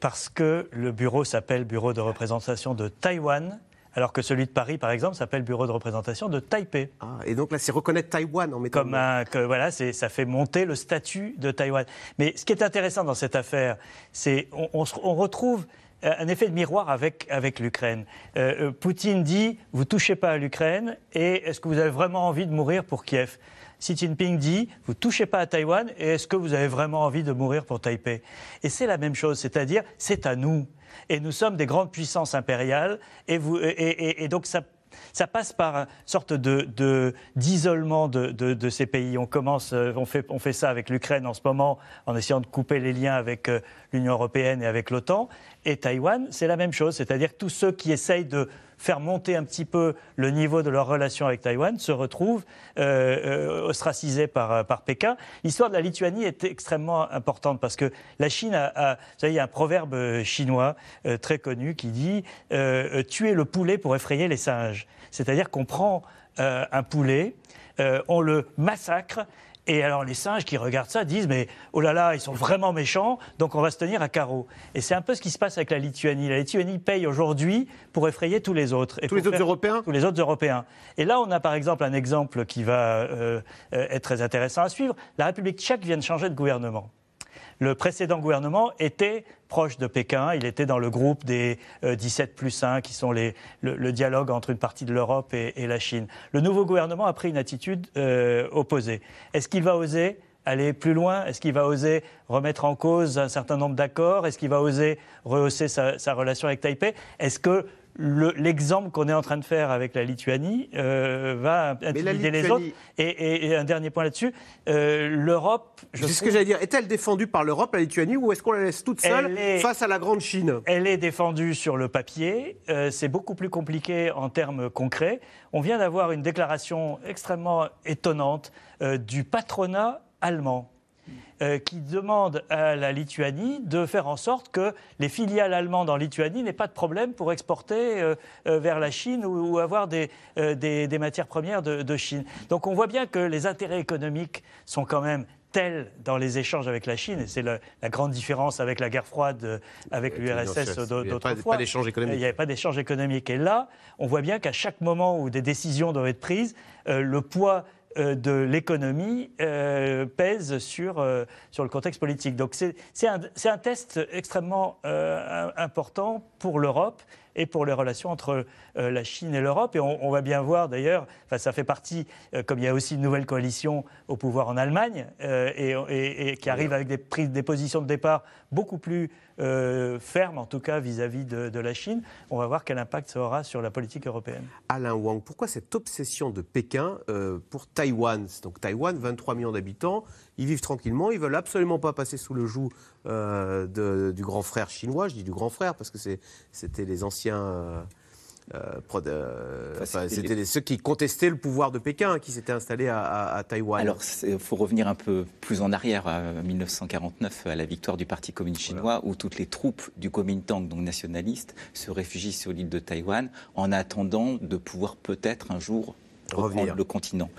Parce que le bureau s'appelle Bureau de représentation de Taïwan alors que celui de Paris, par exemple, s'appelle Bureau de représentation de Taipei. Ah, et donc là, c'est reconnaître Taïwan en mettant. Comme un, que, voilà, ça fait monter le statut de Taïwan. Mais ce qui est intéressant dans cette affaire, c'est on, on, retrouve euh, un effet de miroir avec, avec l'Ukraine. Euh, euh, Poutine dit vous touchez pas à l'Ukraine et est-ce que vous avez vraiment envie de mourir pour Kiev? Xi Jinping dit vous touchez pas à Taïwan et est-ce que vous avez vraiment envie de mourir pour Taipei? Et c'est la même chose, c'est-à-dire c'est à nous et nous sommes des grandes puissances impériales, et, donc ça passe par une sorte d'isolement de, ces pays. On commence, euh, on fait, on fait ça avec l'Ukraine en ce moment, en essayant de couper les liens avec euh, l'Union européenne et avec l'OTAN. Et Taïwan, c'est la même chose, c'est-à-dire tous ceux qui essayent de faire monter un petit peu le niveau de leur relation avec Taïwan, se retrouvent euh, euh, ostracisés par, par Pékin. L'histoire de la Lituanie est extrêmement importante parce que la Chine a, vous savez, il y a un proverbe chinois euh, très connu qui dit tuer le poulet pour effrayer les singes. C'est-à-dire qu'on prend un poulet, on le massacre et alors les singes qui regardent ça disent mais oh là là, ils sont vraiment méchants, donc on va se tenir à carreau. Et c'est un peu ce qui se passe avec la Lituanie. La Lituanie paye aujourd'hui pour effrayer tous les autres. tous les autres Européens? Tous les autres Européens. Et là, on a par exemple un exemple qui va euh, euh, être très intéressant à suivre. La République tchèque vient de changer de gouvernement. Le précédent gouvernement était proche de Pékin. Il était dans le groupe des 17 euh, plus 1, qui sont le, dialogue entre une partie de l'Europe et, la Chine. Le nouveau gouvernement a pris une attitude euh, opposée. Est-ce qu'il va oser aller plus loin? Est-ce qu'il va oser remettre en cause un certain nombre d'accords? Est-ce qu'il va oser rehausser sa, relation avec Taipei? L'exemple qu'on est en train de faire avec la Lituanie euh, va intimider les autres. Et, un dernier point là-dessus, euh, l'Europe. C'est ce que j'allais dire. Est-elle défendue par l'Europe, la Lituanie, ou est-ce qu'on la laisse toute seule face à la grande Chine? Elle est défendue sur le papier. Euh, c'est beaucoup plus compliqué en termes concrets. On vient d'avoir une déclaration extrêmement étonnante du patronat allemand euh, qui demande à la Lituanie de faire en sorte que les filiales allemandes en Lituanie n'aient pas de problème pour exporter euh, euh, vers la Chine ou, avoir des, des, matières premières de, Chine. Donc on voit bien que les intérêts économiques sont quand même tels dans les échanges avec la Chine, et c'est la, grande différence avec la guerre froide, avec l'URSS d'autrefois. Il n'y avait pas d'échange économique. Et là, on voit bien qu'à chaque moment où des décisions doivent être prises, le poids de l'économie euh, pèse sur, euh, sur le contexte politique. Donc c'est un, un, test extrêmement important pour l'Europe et pour les relations entre la Chine et l'Europe. Et on, va bien voir d'ailleurs, enfin, ça fait partie, comme il y a aussi une nouvelle coalition au pouvoir en Allemagne, et, et, qui arrive avec des, prises, des positions de départ beaucoup plus euh, ferme, en tout cas vis-à-vis de, la Chine. On va voir quel impact ça aura sur la politique européenne. Alain Wang, pourquoi cette obsession de Pékin euh, pour Taïwan? Donc Taïwan, 23 millions d'habitants, ils vivent tranquillement, ils veulent absolument pas passer sous le joug euh, du grand frère chinois. Je dis du grand frère parce que c'était les anciens euh, c'était ceux qui contestaient le pouvoir de Pékin qui s'étaient installés à, Taïwan. Alors, il faut revenir un peu plus en arrière, à 1949, à la victoire du Parti communiste chinois, où toutes les troupes du Kuomintang, donc nationalistes, se réfugient sur l'île de Taïwan en attendant de pouvoir peut-être un jour revenir le continent.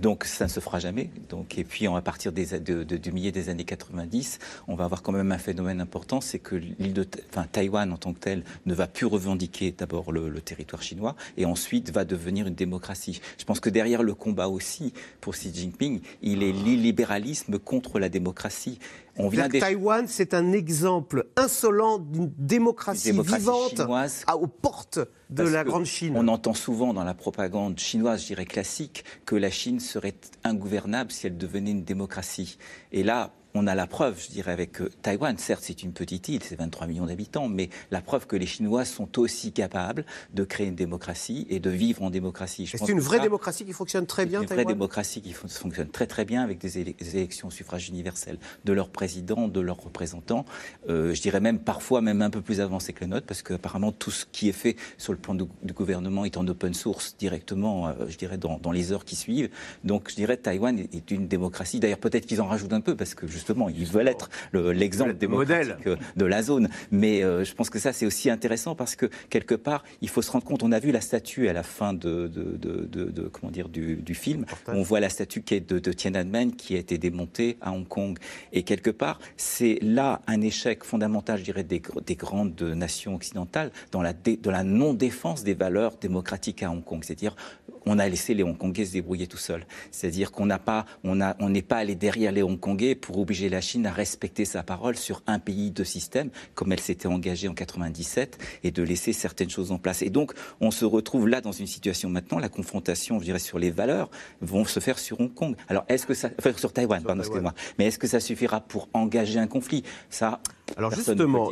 Donc ça ne se fera jamais. Donc, et puis à partir de, du milieu des années 90, on va avoir quand même un phénomène important, c'est que l'île de Taïwan en tant que telle ne va plus revendiquer d'abord le, le, territoire chinois et ensuite va devenir une démocratie. Je pense que derrière le combat aussi pour Xi Jinping, il est l'illibéralisme contre la démocratie. On vient des... Taïwan, c'est un exemple insolent d'une démocratie, démocratie, vivante chinoise. à, aux portes de Parce la grande Chine. On entend souvent dans la propagande chinoise, je dirais classique, que la Chine serait ingouvernable si elle devenait une démocratie. Et là, on a la preuve, je dirais, avec euh, Taïwan. Certes, c'est une petite île, c'est 23 millions d'habitants, mais la preuve que les Chinois sont aussi capables de créer une démocratie et de vivre en démocratie. C'est une vraie ça, démocratie qui fonctionne très bien, Une Taïwan? vraie démocratie qui fonctionne très très bien avec des, élec des élections au suffrage universel de leurs présidents, de leurs représentants. Euh, je dirais même parfois même un peu plus avancé que le nôtre, parce qu'apparemment tout ce qui est fait sur le plan du, du gouvernement est en open source directement, euh, je dirais, dans, dans, les heures qui suivent. Donc je dirais Taïwan est une démocratie. D'ailleurs, peut-être qu'ils en rajoutent un peu, parce que justement, ils veulent être l'exemple le, démocratique modèle. de la zone. Mais euh, je pense que ça, c'est aussi intéressant parce que quelque part, il faut se rendre compte. On a vu la statue à la fin de, de, de comment dire du, du film. On voit la statue qui est de, Tiananmen qui a été démontée à Hong Kong. Et quelque part, c'est là un échec fondamental, je dirais, des, des grandes nations occidentales dans la, dé, de la non-défense des valeurs démocratiques à Hong Kong. C'est-à-dire, on a laissé les Hongkongais se débrouiller tout seuls. C'est-à-dire qu'on n'a pas, on a, on n'est pas allé derrière les Hongkongais pour obliger la Chine à respecter sa parole sur un pays, deux systèmes, comme elle s'était engagée en 97, et de laisser certaines choses en place. Et donc, on se retrouve là dans une situation maintenant, la confrontation, je dirais, sur les valeurs vont se faire sur Hong Kong. Alors, est-ce que ça, enfin, sur Taïwan, pardon, excusez-moi. Mais est-ce que ça suffira pour engager un conflit? Ça. Alors justement,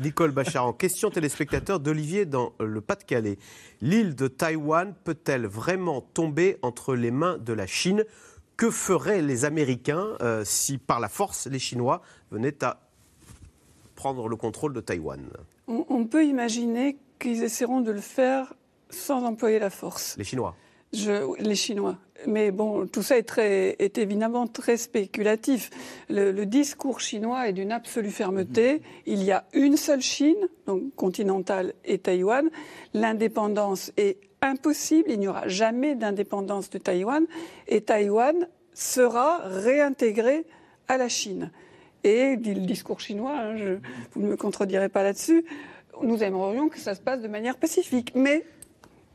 Nicole Bacharan, question téléspectateur d'Olivier dans le Pas-de-Calais. L'île de Taïwan peut-elle vraiment tomber entre les mains de la Chine? Que feraient les Américains euh, si, par la force, les Chinois venaient à prendre le contrôle de Taïwan? On, on peut imaginer qu'ils essaieront de le faire sans employer la force. Les Chinois? Je, les Chinois. Mais bon, tout ça est, très, est évidemment très spéculatif. Le, le, discours chinois est d'une absolue fermeté. Il y a une seule Chine, donc continentale et Taïwan. L'indépendance est impossible. Il n'y aura jamais d'indépendance de Taïwan. Et Taïwan sera réintégré à la Chine. Et, dit le discours chinois, hein, vous ne me contredirez pas là-dessus, nous aimerions que ça se passe de manière pacifique. Mais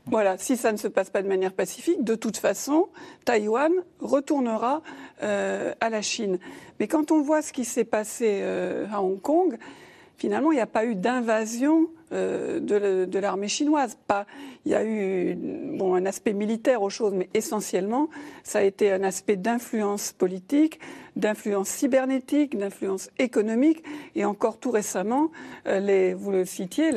voilà, si ça ne se passe pas de manière pacifique, de toute façon, Taïwan retournera euh, à la Chine. Mais quand on voit ce qui s'est passé euh, à Hong Kong, finalement, il n'y a pas eu d'invasion euh, de, l'armée chinoise. Pas, il y a eu bon, un aspect militaire aux choses, mais essentiellement, ça a été un aspect d'influence politique, d'influence cybernétique, d'influence économique, et encore tout récemment, euh, les, vous le citiez,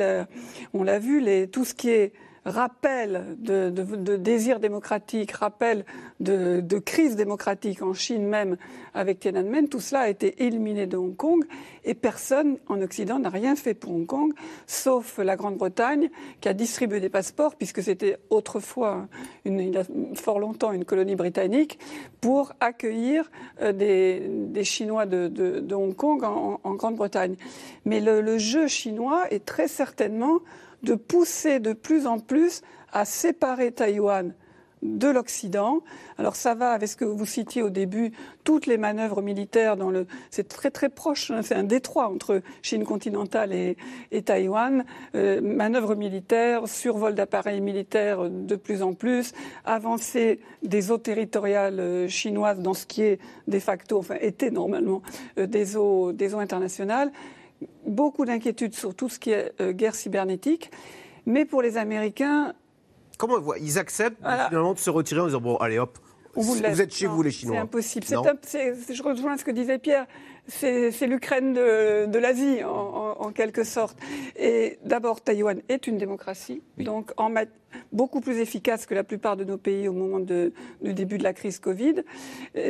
on l'a vu, tout ce qui est rappel de, désir démocratique, rappel de, crise démocratique en Chine même avec Tiananmen, tout cela a été éliminé de Hong Kong et personne en Occident n'a rien fait pour Hong Kong, sauf la Grande-Bretagne qui a distribué des passeports, puisque c'était autrefois, il y a fort longtemps, une colonie britannique, pour accueillir euh, des, Chinois de, Hong Kong en, Grande-Bretagne. Mais le jeu chinois est très certainement de pousser de plus en plus à séparer Taïwan de l'Occident. Alors ça va avec ce que vous citiez au début, toutes les manœuvres militaires dans le, c'est très très proche, hein, c'est un détroit entre Chine continentale et, Taïwan. Euh, manœuvres militaires, survol d'appareils militaires de plus en plus, avancée des eaux territoriales euh, chinoises dans ce qui est de facto, enfin était normalement euh, des eaux internationales beaucoup d'inquiétudes sur tout ce qui est euh, guerre cybernétique. Mais pour les Américains. Comment ils acceptent voilà. finalement de se retirer en disant bon, allez hop, vous, vous, êtes chez non, vous les Chinois C'est impossible. Un, je rejoins ce que disait Pierre. C'est l'Ukraine de, de l'Asie, en, en, en, quelque sorte. Et d'abord, Taïwan est une démocratie, oui. donc en beaucoup plus efficace que la plupart de nos pays au moment de, du début de la crise Covid.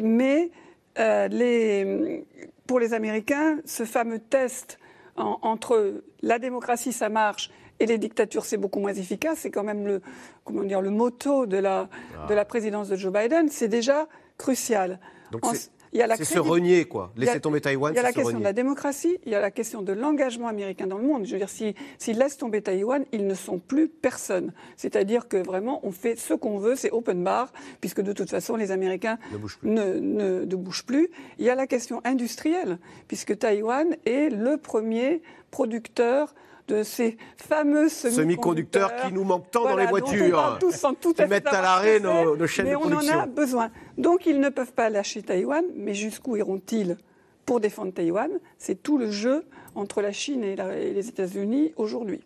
Mais euh, les, pour les Américains, ce fameux test en, entre la démocratie, ça marche, et les dictatures, c'est beaucoup moins efficace. C'est quand même le, comment dire, le motto de la, ah. de la présidence de Joe Biden. C'est déjà crucial. Donc en, C'est se renier, quoi. Laisser tomber Taïwan, Il y a la question renier. de la démocratie, il y a la question de l'engagement américain dans le monde. Je veux dire, s'ils si, laissent tomber Taïwan, ils ne sont plus personne. C'est-à-dire que vraiment, on fait ce qu'on veut, c'est open bar, puisque de toute façon, les Américains ne bougent plus. Ne, ne, ne bougent plus. Il y a la question industrielle, puisque Taïwan est le premier producteur de ces fameux semi-conducteurs semi qui nous manquent tant voilà, dans les voitures, tous sans tout qui mettent à l'arrêt nos, nos, chaînes mais de production. on en a besoin. Donc ils ne peuvent pas lâcher Taïwan, mais jusqu'où iront-ils pour défendre Taïwan? C'est tout le jeu entre la Chine et, la, et les États-Unis aujourd'hui.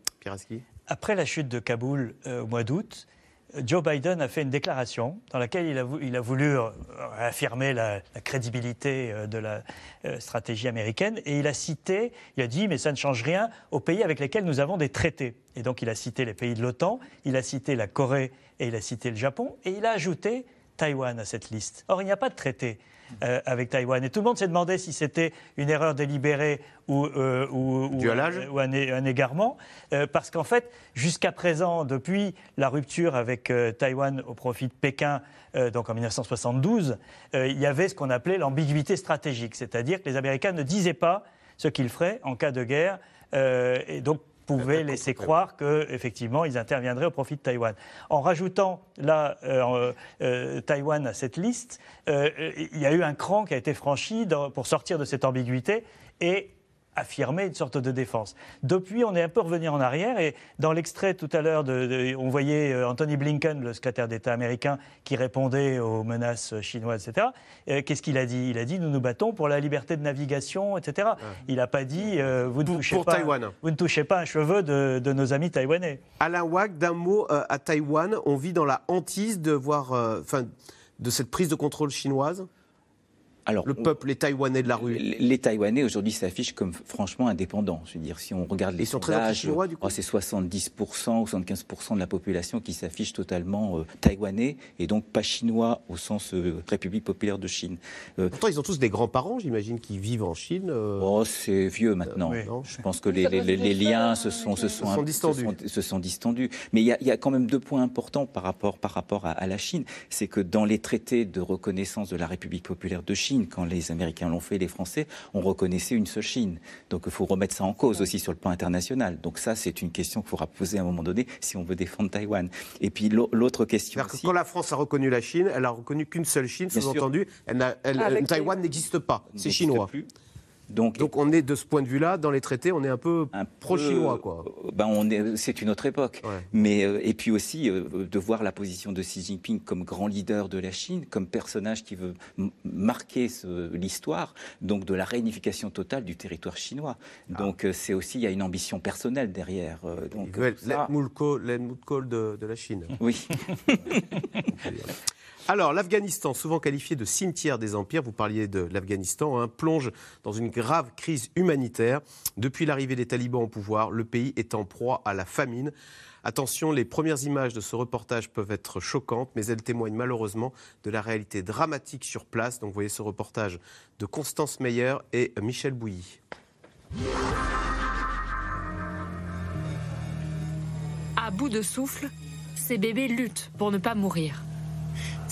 Après la chute de Kaboul euh, au mois d'août, Joe Biden a fait une déclaration dans laquelle il a, voulu, voulu affirmer la, la, crédibilité euh, de la euh, stratégie américaine et il a cité, il a dit mais ça ne change rien aux pays avec lesquels nous avons des traités. Et donc il a cité les pays de l'OTAN, il a cité la Corée et il a cité le Japon et il a ajouté Taïwan à cette liste. Or il n'y a pas de traité. Euh, avec Taïwan. Et tout le monde s'est demandé si c'était une erreur délibérée ou, euh, ou, ou, un, ou un, un, égarement, euh, parce qu'en fait, jusqu'à présent, depuis la rupture avec euh, Taïwan au profit de Pékin, euh, donc en 1972, il y avait ce qu'on appelait l'ambiguïté stratégique, c'est-à-dire que les Américains ne disaient pas ce qu'ils feraient en cas de guerre, et donc pouvaient laisser croire qu'effectivement, ils interviendraient au profit de Taïwan. En rajoutant là euh, euh, Taïwan à cette liste, euh, il y a eu un cran qui a été franchi dans, pour sortir de cette ambiguïté et affirmer une sorte de défense. Depuis, on est un peu revenu en arrière et dans l'extrait tout à l'heure, de, de, on voyait euh, Anthony Blinken, le secrétaire d'État américain, qui répondait aux menaces chinoises, etc. Euh, Qu'est-ce qu'il a dit? Il a dit nous nous battons pour la liberté de navigation, etc. Ouais. Il n'a pas dit euh, vous, ne pour, touchez pour pas, Taïwan. vous ne touchez pas un cheveu de, de nos amis taïwanais. Alain Wag, d'un mot euh, à Taïwan, on vit dans la hantise de voir, enfin, de cette prise de contrôle chinoise? Alors, le peuple, les Taïwanais de la rue. Les, les Taïwanais aujourd'hui s'affichent comme franchement indépendants. Je veux dire, si on regarde les Ils sont sondages, très chinois, du coup. Oh, c'est 70% ou 75% de la population qui s'affiche totalement euh, taïwanais et donc pas chinois au sens euh, République populaire de Chine. Euh, Pourtant, ils ont tous des grands-parents, j'imagine, qui vivent en Chine. euh. Oh, c'est vieux maintenant. Oui. Je pense que les, les, les liens se sont, se sont, se sont distendus. Se sont, se sont distendus. Mais il y, y, a quand même deux points importants par rapport, par rapport à, à la Chine. C'est que dans les traités de reconnaissance de la République populaire de Chine, quand les Américains l'ont fait, les Français, on reconnaissait une seule Chine. Donc il faut remettre ça en cause aussi sur le plan international. Donc ça, c'est une question qu'il faudra poser à un moment donné si on veut défendre Taïwan. Et puis l'autre question aussi... Que quand la France a reconnu la Chine, elle a reconnu qu'une seule Chine, sous-entendu, Taïwan n'existe pas, c'est chinois. Plus. Donc, Donc, on est de ce point de vue-là, dans les traités, on est un peu un pro-chinois. Quoi. Ben on est, c'est une autre époque. Ouais. Mais, euh, et puis aussi, euh, de voir la position de Xi Jinping comme grand leader de la Chine, comme personnage qui veut marquer l'histoire, donc de la réunification totale du territoire chinois. Ah. Donc euh, c'est aussi, il y a une ambition personnelle derrière. donc, l'Helmut de, de la Chine. Oui. Alors, l'Afghanistan, souvent qualifié de cimetière des empires, vous parliez de l'Afghanistan, hein, plonge dans une grave crise humanitaire. Depuis l'arrivée des talibans au pouvoir, le pays est en proie à la famine. Attention, les premières images de ce reportage peuvent être choquantes, mais elles témoignent malheureusement de la réalité dramatique sur place. Donc, vous voyez ce reportage de Constance Meyer et Michel Bouilly. À bout de souffle, ces bébés luttent pour ne pas mourir.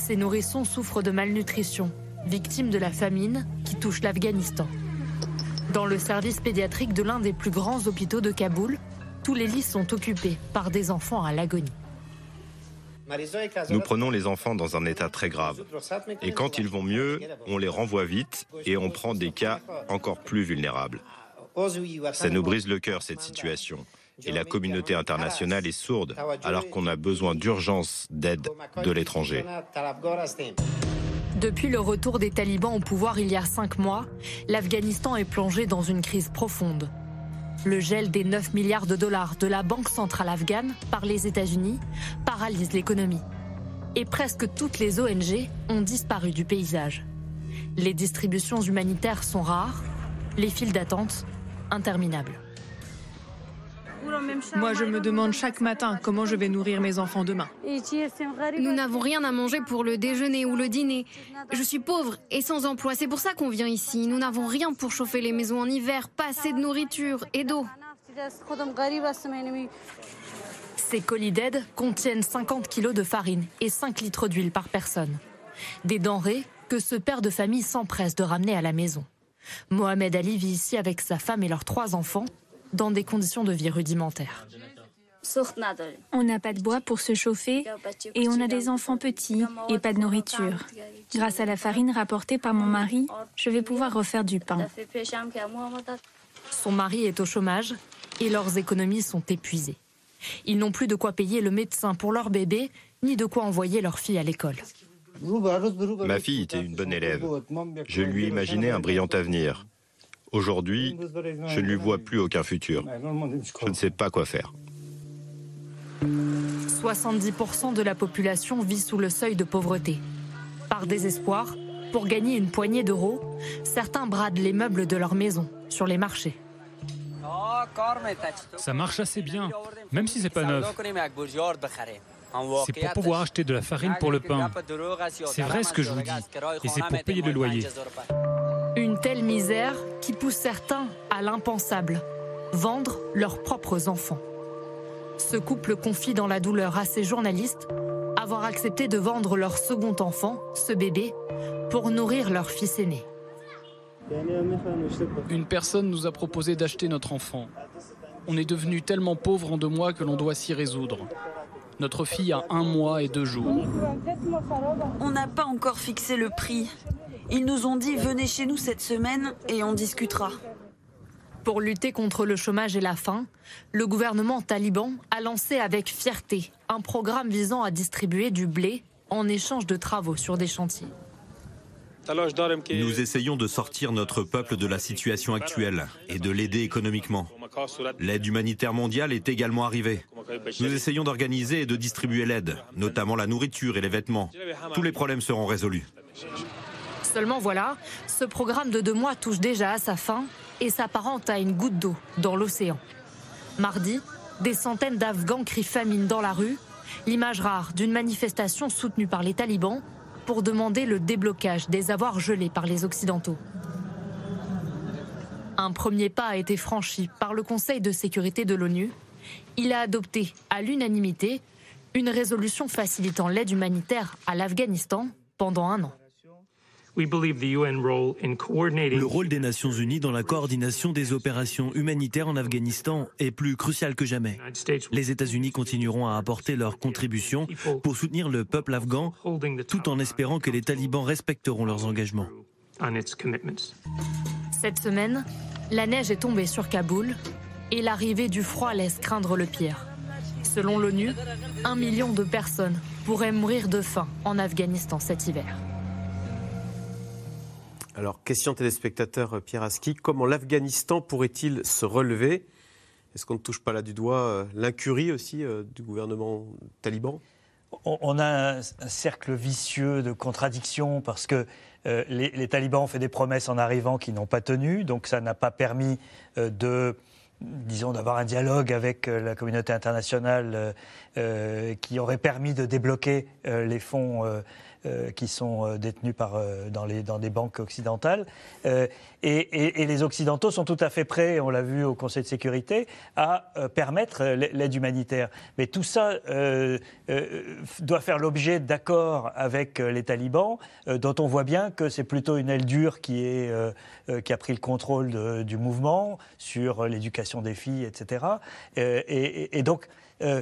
Ces nourrissons souffrent de malnutrition, victimes de la famine qui touche l'Afghanistan. Dans le service pédiatrique de l'un des plus grands hôpitaux de Kaboul, tous les lits sont occupés par des enfants à l'agonie. Nous prenons les enfants dans un état très grave. Et quand ils vont mieux, on les renvoie vite et on prend des cas encore plus vulnérables. Ça nous brise le cœur, cette situation. Et la communauté internationale est sourde alors qu'on a besoin d'urgence d'aide de l'étranger. Depuis le retour des talibans au pouvoir il y a cinq mois, l'Afghanistan est plongé dans une crise profonde. Le gel des 9 milliards de dollars de la Banque centrale afghane par les États-Unis paralyse l'économie. Et presque toutes les ONG ont disparu du paysage. Les distributions humanitaires sont rares, les files d'attente interminables. Moi, je me demande chaque matin comment je vais nourrir mes enfants demain. Nous n'avons rien à manger pour le déjeuner ou le dîner. Je suis pauvre et sans emploi. C'est pour ça qu'on vient ici. Nous n'avons rien pour chauffer les maisons en hiver, pas assez de nourriture et d'eau. Ces colis d'aide contiennent 50 kilos de farine et 5 litres d'huile par personne. Des denrées que ce père de famille s'empresse de ramener à la maison. Mohamed Ali vit ici avec sa femme et leurs trois enfants, dans des conditions de vie rudimentaires. On n'a pas de bois pour se chauffer et on a des enfants petits et pas de nourriture. Grâce à la farine rapportée par mon mari, je vais pouvoir refaire du pain. Son mari est au chômage et leurs économies sont épuisées. Ils n'ont plus de quoi payer le médecin pour leur bébé, ni de quoi envoyer leur fille à l'école. Ma fille était une bonne élève. Je lui imaginais un brillant avenir. Aujourd'hui, je ne lui vois plus aucun futur. Je ne sais pas quoi faire. 70% de la population vit sous le seuil de pauvreté. Par désespoir, pour gagner une poignée d'euros, certains bradent les meubles de leur maison sur les marchés. Ça marche assez bien, même si c'est pas neuf. C'est pour pouvoir acheter de la farine pour le pain. C'est vrai ce que je vous dis. Et c'est pour payer le loyer. Une telle misère qui pousse certains à l'impensable, vendre leurs propres enfants. Ce couple confie dans la douleur à ses journalistes avoir accepté de vendre leur second enfant, ce bébé, pour nourrir leur fils aîné. Une personne nous a proposé d'acheter notre enfant. On est devenu tellement pauvre en deux mois que l'on doit s'y résoudre. Notre fille a un mois et deux jours. On n'a pas encore fixé le prix. Ils nous ont dit venez chez nous cette semaine et on discutera. Pour lutter contre le chômage et la faim, le gouvernement taliban a lancé avec fierté un programme visant à distribuer du blé en échange de travaux sur des chantiers. Nous essayons de sortir notre peuple de la situation actuelle et de l'aider économiquement. L'aide humanitaire mondiale est également arrivée. Nous essayons d'organiser et de distribuer l'aide, notamment la nourriture et les vêtements. Tous les problèmes seront résolus. Seulement voilà, ce programme de deux mois touche déjà à sa fin et s'apparente à une goutte d'eau dans l'océan. Mardi, des centaines d'Afghans crient famine dans la rue, l'image rare d'une manifestation soutenue par les talibans pour demander le déblocage des avoirs gelés par les Occidentaux. Un premier pas a été franchi par le Conseil de sécurité de l'ONU. Il a adopté à l'unanimité une résolution facilitant l'aide humanitaire à l'Afghanistan pendant un an. Le rôle des Nations Unies dans la coordination des opérations humanitaires en Afghanistan est plus crucial que jamais. Les États-Unis continueront à apporter leur contribution pour soutenir le peuple afghan tout en espérant que les talibans respecteront leurs engagements. Cette semaine, la neige est tombée sur Kaboul et l'arrivée du froid laisse craindre le pire. Selon l'ONU, un million de personnes pourraient mourir de faim en Afghanistan cet hiver. Alors, question téléspectateur euh, Pierre Aski, comment l'Afghanistan pourrait-il se relever? Est-ce qu'on ne touche pas là du doigt euh, l'incurie aussi euh, du gouvernement taliban? On a un, cercle vicieux de contradictions parce que les, talibans ont fait des promesses en arrivant qui n'ont pas tenu, donc ça n'a pas permis de disons, d'avoir un dialogue avec la communauté internationale qui aurait permis de débloquer les fonds euh, qui sont euh, détenus euh, dans, les, des banques occidentales. Et, les Occidentaux sont tout à fait prêts, on l'a vu au Conseil de sécurité, à permettre l'aide humanitaire. Mais tout ça doit faire l'objet d'accords avec les talibans, dont on voit bien que c'est plutôt une aile dure qui, a pris le contrôle du mouvement sur l'éducation des filles, etc. et, et donc, euh,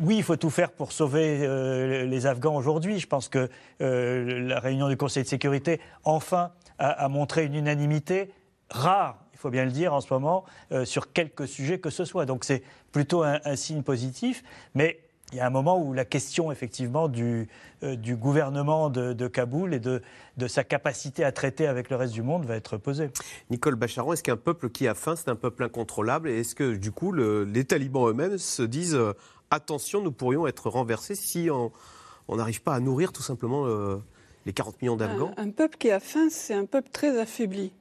oui, il faut tout faire pour sauver euh, les Afghans aujourd'hui. Je pense que euh, la réunion du Conseil de sécurité, enfin, a, montré une unanimité rare, il faut bien le dire en ce moment, sur quelques sujets que ce soit. Donc c'est plutôt un, un signe positif. Mais il y a un moment où la question, effectivement, du, euh, du gouvernement de, Kaboul et de, de, sa capacité à traiter avec le reste du monde va être posée. Nicole Bacharon, est-ce qu'un peuple qui a faim, c'est un peuple incontrôlable Et est-ce que, du coup, les talibans eux-mêmes se disent euh, attention, nous pourrions être renversés si on n'arrive pas à nourrir tout simplement euh, les 40 millions d'Afghans? Un, peuple qui a faim, c'est un peuple très affaibli.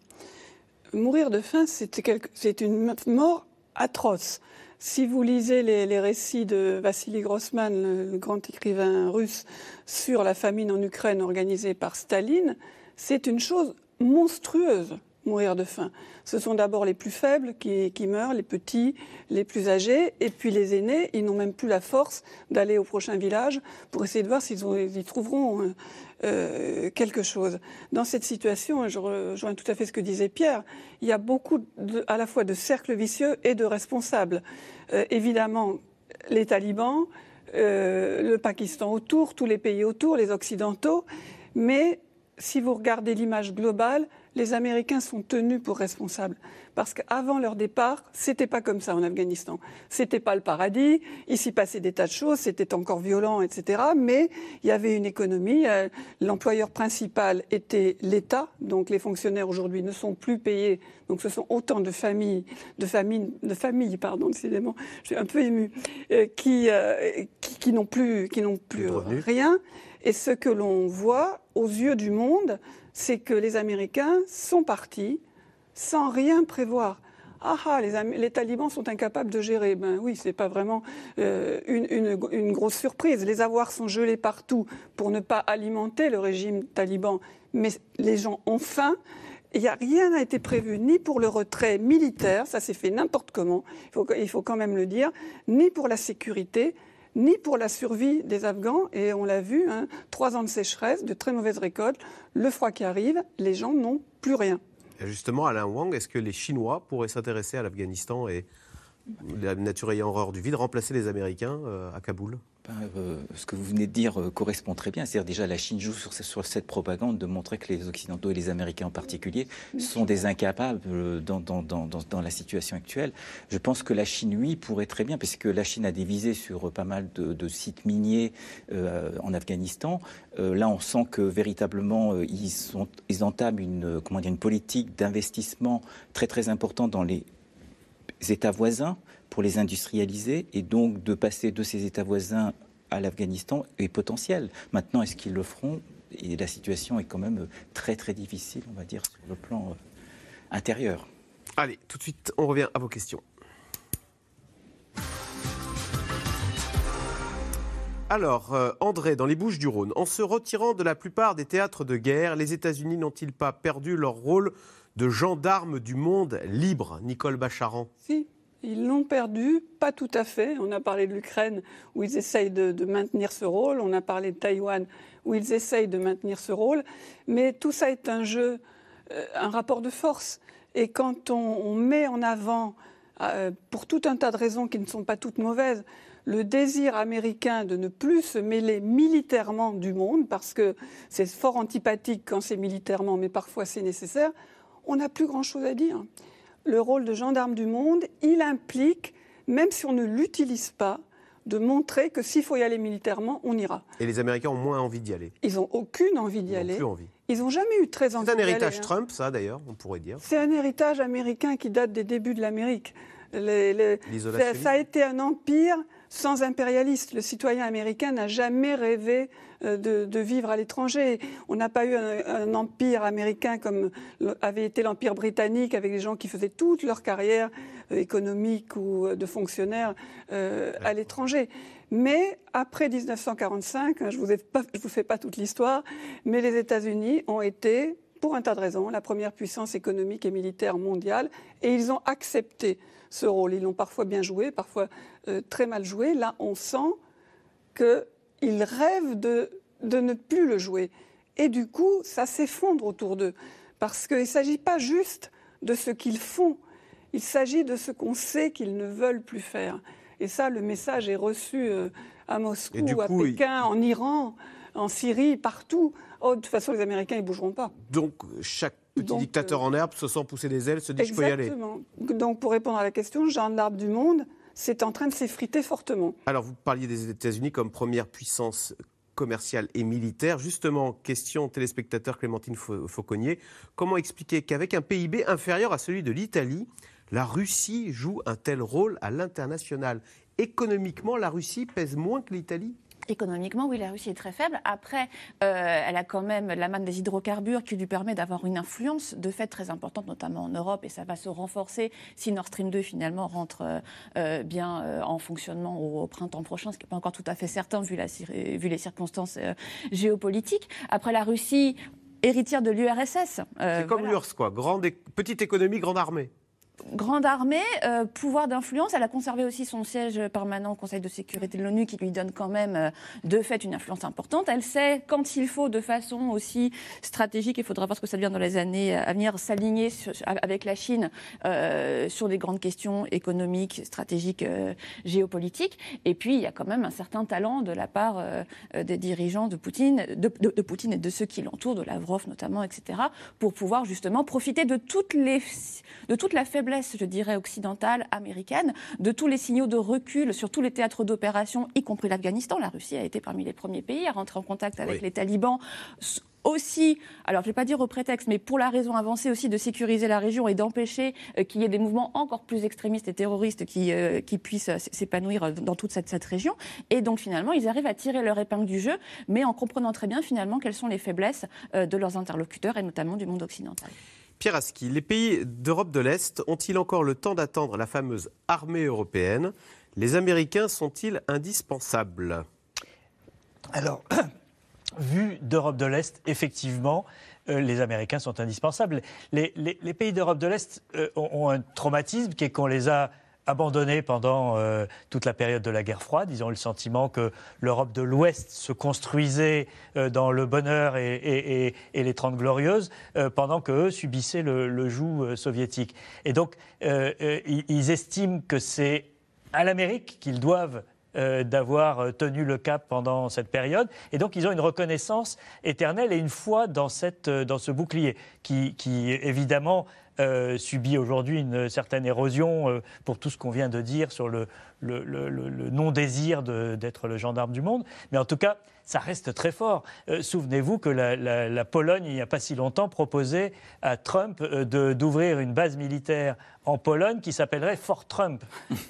Mourir de faim, c'est une mort atroce. Si vous lisez les, récits de Vassili Grossman, le, grand écrivain russe, sur la famine en Ukraine organisée par Staline, c'est une chose monstrueuse. mourir de faim. Ce sont d'abord les plus faibles qui, meurent, les petits, les plus âgés, et puis les aînés, ils n'ont même plus la force d'aller au prochain village pour essayer de voir s'ils ils trouveront euh, euh, quelque chose. Dans cette situation, je rejoins tout à fait ce que disait Pierre, il y a beaucoup à la fois de cercles vicieux et de responsables. Euh, évidemment, les talibans, le Pakistan autour, tous les pays autour, les Occidentaux, mais si vous regardez l'image globale, les Américains sont tenus pour responsables. Parce qu'avant leur départ, c'était pas comme ça en Afghanistan. C'était pas le paradis. Il s'y passait des tas de choses. C'était encore violent, etc. Mais il y avait une économie. Euh, l'employeur principal était l'État. Donc les fonctionnaires aujourd'hui ne sont plus payés. Donc ce sont autant de familles, de familles, de familles, pardon, décidément, je suis un peu émue, euh, qui, euh, qui, n'ont plus, qui n'ont plus rien. Et ce que l'on voit aux yeux du monde, c'est que les Américains sont partis sans rien prévoir. Ah, ah les, talibans sont incapables de gérer. Ben oui, c'est pas vraiment euh, une, grosse surprise. Les avoirs sont gelés partout pour ne pas alimenter le régime taliban, mais les gens ont faim. Il n'y a rien n'a été prévu ni pour le retrait militaire, ça s'est fait n'importe comment, il faut, il faut quand même le dire, ni pour la sécurité, ni pour la survie des Afghans. Et on l'a vu, hein, trois ans de sécheresse, de très mauvaises récoltes, le froid qui arrive, les gens n'ont plus rien. justement, Alain Wang, est-ce que les Chinois pourraient s'intéresser à l'Afghanistan et la nature ayant horreur du vide, remplacer les Américains euh, à Kaboul? Ben, euh, ce que vous venez de dire euh, correspond très bien. C'est-à-dire déjà la Chine joue sur, sur, cette propagande de montrer que les Occidentaux et les Américains en particulier sont des incapables dans, dans, dans, dans, la situation actuelle. Je pense que la Chine, oui, pourrait très bien, puisque la Chine a des visées sur pas mal de, de sites miniers en Afghanistan. là, on sent que véritablement, ils, sont, ils entament une, comment dire, une politique d'investissement très très importante dans les États voisins pour les industrialiser et donc de passer de ces États voisins à l'Afghanistan est potentiel. Maintenant, est-ce qu'ils le feront? Et la situation est quand même très très difficile, on va dire, sur le plan euh, intérieur. Allez, tout de suite, on revient à vos questions. Alors, euh, André, dans les Bouches du Rhône, en se retirant de la plupart des théâtres de guerre, les États-Unis n'ont-ils pas perdu leur rôle de gendarmes du monde libre, Nicole Bacharan? Si, ils l'ont perdu, pas tout à fait. On a parlé de l'Ukraine où ils essayent de, maintenir ce rôle, on a parlé de Taïwan où ils essayent de maintenir ce rôle, mais tout ça est un jeu, euh, un rapport de force. Et quand on, met en avant, euh, pour tout un tas de raisons qui ne sont pas toutes mauvaises, le désir américain de ne plus se mêler militairement du monde, parce que c'est fort antipathique quand c'est militairement, mais parfois c'est nécessaire, on n'a plus grand-chose à dire. Le rôle de gendarme du monde, il implique, même si on ne l'utilise pas, de montrer que s'il faut y aller militairement, on ira. Et les Américains ont moins envie d'y aller Ils n'ont aucune envie d'y aller. Plus envie. Ils n'ont jamais eu très envie d'y aller. C'est un héritage hein. Trump, ça d'ailleurs, on pourrait dire. C'est un héritage américain qui date des débuts de l'Amérique. ça a été un empire sans impérialiste. Le citoyen américain n'a jamais rêvé euh, de, vivre à l'étranger. On n'a pas eu un, empire américain comme avait été l'empire britannique avec des gens qui faisaient toute leur carrière euh, économique ou euh, de fonctionnaire à l'étranger. Mais après 1945, hein, je ne vous, vous fais pas toute l'histoire, mais les États-Unis ont été, pour un tas de raisons, la première puissance économique et militaire mondiale, et ils ont accepté ce rôle. Ils l'ont parfois bien joué, parfois très mal joué. Là, on sent que ils rêvent de, de ne plus le jouer. Et du coup, ça s'effondre autour d'eux. Parce qu'il ne s'agit pas juste de ce qu'ils font, il s'agit de ce qu'on sait qu'ils ne veulent plus faire. Et ça, le message est reçu euh, à Moscou, à Pékin, en Iran, en Syrie, partout. Oh, de toute façon, les Américains, ils ne bougeront pas. Donc, chaque petit dictateur euh, en herbe se sent pousser des ailes, se dit je peux y aller. Exactement. Donc, pour répondre à la question, Jean de l'Arbre du Monde, c'est en train de s'effriter fortement. Alors, vous parliez des États-Unis comme première puissance commerciale et militaire. Justement, question téléspectateur Clémentine Fauconnier, comment expliquer qu'avec un PIB inférieur à celui de l'Italie, la Russie joue un tel rôle à l'international? Économiquement, la Russie pèse moins que l'Italie? Économiquement, oui, la Russie est très faible. Après, euh, elle a quand même la manne des hydrocarbures qui lui permet d'avoir une influence de fait très importante, notamment en Europe, et ça va se renforcer si Nord Stream 2 finalement rentre euh, euh, bien en fonctionnement au, printemps prochain, ce qui n'est pas encore tout à fait certain vu, la, vu les circonstances géopolitiques. Après, la Russie héritière de l'URSS. c'est comme l'URSS, quoi. Grande, petite économie, grande armée grande armée, euh, pouvoir d'influence. Elle a conservé aussi son siège permanent au Conseil de sécurité de l'ONU qui lui donne quand même euh, de fait une influence importante. Elle sait quand il faut de façon aussi stratégique, il faudra voir ce que ça devient dans les années à venir, s'aligner avec la Chine euh, sur des grandes questions économiques, stratégiques, géopolitiques. Et puis il y a quand même un certain talent de la part des dirigeants de Poutine, de, Poutine et de ceux qui l'entourent, de Lavrov notamment, etc., pour pouvoir justement profiter de toute la faiblesse je dirais, occidentale, américaine, de tous les signaux de recul sur tous les théâtres d'opération, y compris l'Afghanistan. La Russie a été parmi les premiers pays à rentrer en contact avec les talibans aussi, alors je ne vais pas dire au prétexte, mais pour la raison avancée aussi de sécuriser la région et d'empêcher euh, qu'il y ait des mouvements encore plus extrémistes et terroristes qui, euh, qui puissent euh, s'épanouir dans toute cette, cette, région. Et donc finalement, ils arrivent à tirer leur épingle du jeu, mais en comprenant très bien finalement quelles sont les faiblesses de leurs interlocuteurs et notamment du monde occidental. Pierre Aski, les pays d'Europe de l'Est ont-ils encore le temps d'attendre la fameuse armée européenne? Les Américains sont-ils indispensables? Alors, vu d'Europe de l'Est, effectivement, euh, les Américains sont indispensables. Les, pays d'Europe de l'Est euh, ont, un traumatisme qui est qu'on les a abandonné pendant euh, toute la période de la guerre froide. Ils ont eu le sentiment que l'Europe de l'Ouest se construisait euh, dans le bonheur et, les Trente Glorieuses, euh, pendant qu'eux subissaient le, joug soviétique. Et donc, ils, estiment que c'est à l'Amérique qu'ils doivent d'avoir tenu le cap pendant cette période. Et donc, ils ont une reconnaissance éternelle et une foi dans, cette, dans ce bouclier qui, qui évidemment, euh, subit aujourd'hui une certaine érosion euh, pour tout ce qu'on vient de dire sur le, non-désir d'être le gendarme du monde. Mais en tout cas, ça reste très fort. Euh, souvenez-vous que la, Pologne, il n'y a pas si longtemps, proposait à Trump d'ouvrir une base militaire en Pologne qui s'appellerait Fort Trump.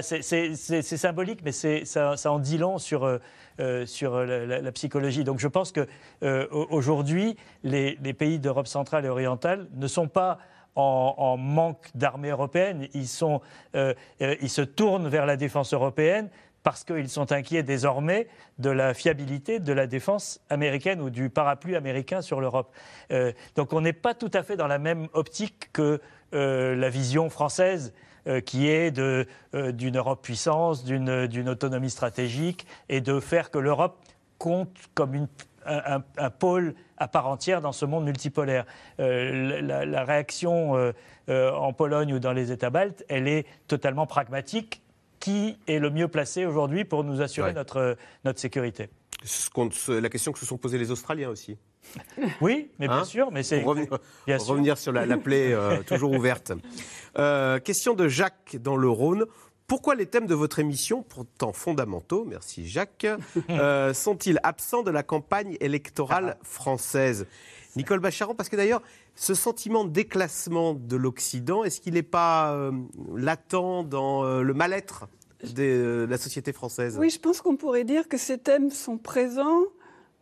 c'est symbolique, mais ça, ça, en dit long sur euh, sur la, psychologie. Donc je pense que euh, aujourd'hui, les, pays d'Europe centrale et orientale ne sont pas en, manque d'armée européenne. Ils, sont, euh, ils se tournent vers la défense européenne parce qu'ils sont inquiets désormais de la fiabilité de la défense américaine ou du parapluie américain sur l'Europe. donc on n'est pas tout à fait dans la même optique que la vision française euh, qui est euh, d'une Europe puissance, d'une autonomie stratégique, et de faire que l'Europe compte comme un, pôle à part entière dans ce monde multipolaire. Euh, la, réaction en Pologne ou dans les États baltes, elle est totalement pragmatique. Qui est le mieux placé aujourd'hui pour nous assurer notre, notre sécurité La question que se sont posées les Australiens aussi. Oui, mais bien hein sûr, mais c'est revenir, sur la, plaie euh, toujours ouverte. Euh, question de Jacques dans le Rhône. Pourquoi les thèmes de votre émission, pourtant fondamentaux, merci Jacques, euh, sont-ils absents de la campagne électorale ah. française? Nicole Bacharan, parce que d'ailleurs, ce sentiment de déclassement de l'Occident, est-ce qu'il n'est pas latent dans le mal-être de la société française? Oui, je pense qu'on pourrait dire que ces thèmes sont présents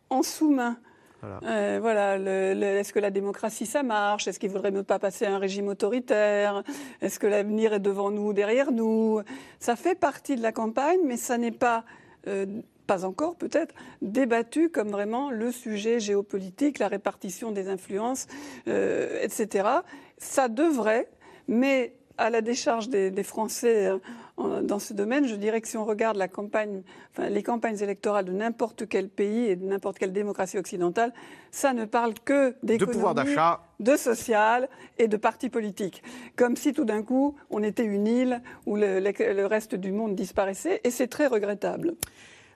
en sous-main. Voilà. Euh, est-ce que la démocratie, ça marche? Est-ce qu'il ne faudrait pas passer à un régime autoritaire? Est-ce que l'avenir est devant nous ou derrière nous? Ça fait partie de la campagne, mais ça n'est pas, euh, pas encore peut-être, débattu comme vraiment le sujet géopolitique, la répartition des influences, euh, etc. Ça devrait, mais à la décharge des, Français euh, dans ce domaine, je dirais que si on regarde la campagne, enfin, les campagnes électorales de n'importe quel pays et de n'importe quelle démocratie occidentale, ça ne parle que d'économie, de pouvoir d'achat, de social et de partis politiques. Comme si tout d'un coup on était une île où le, le reste du monde disparaissait, et c'est très regrettable.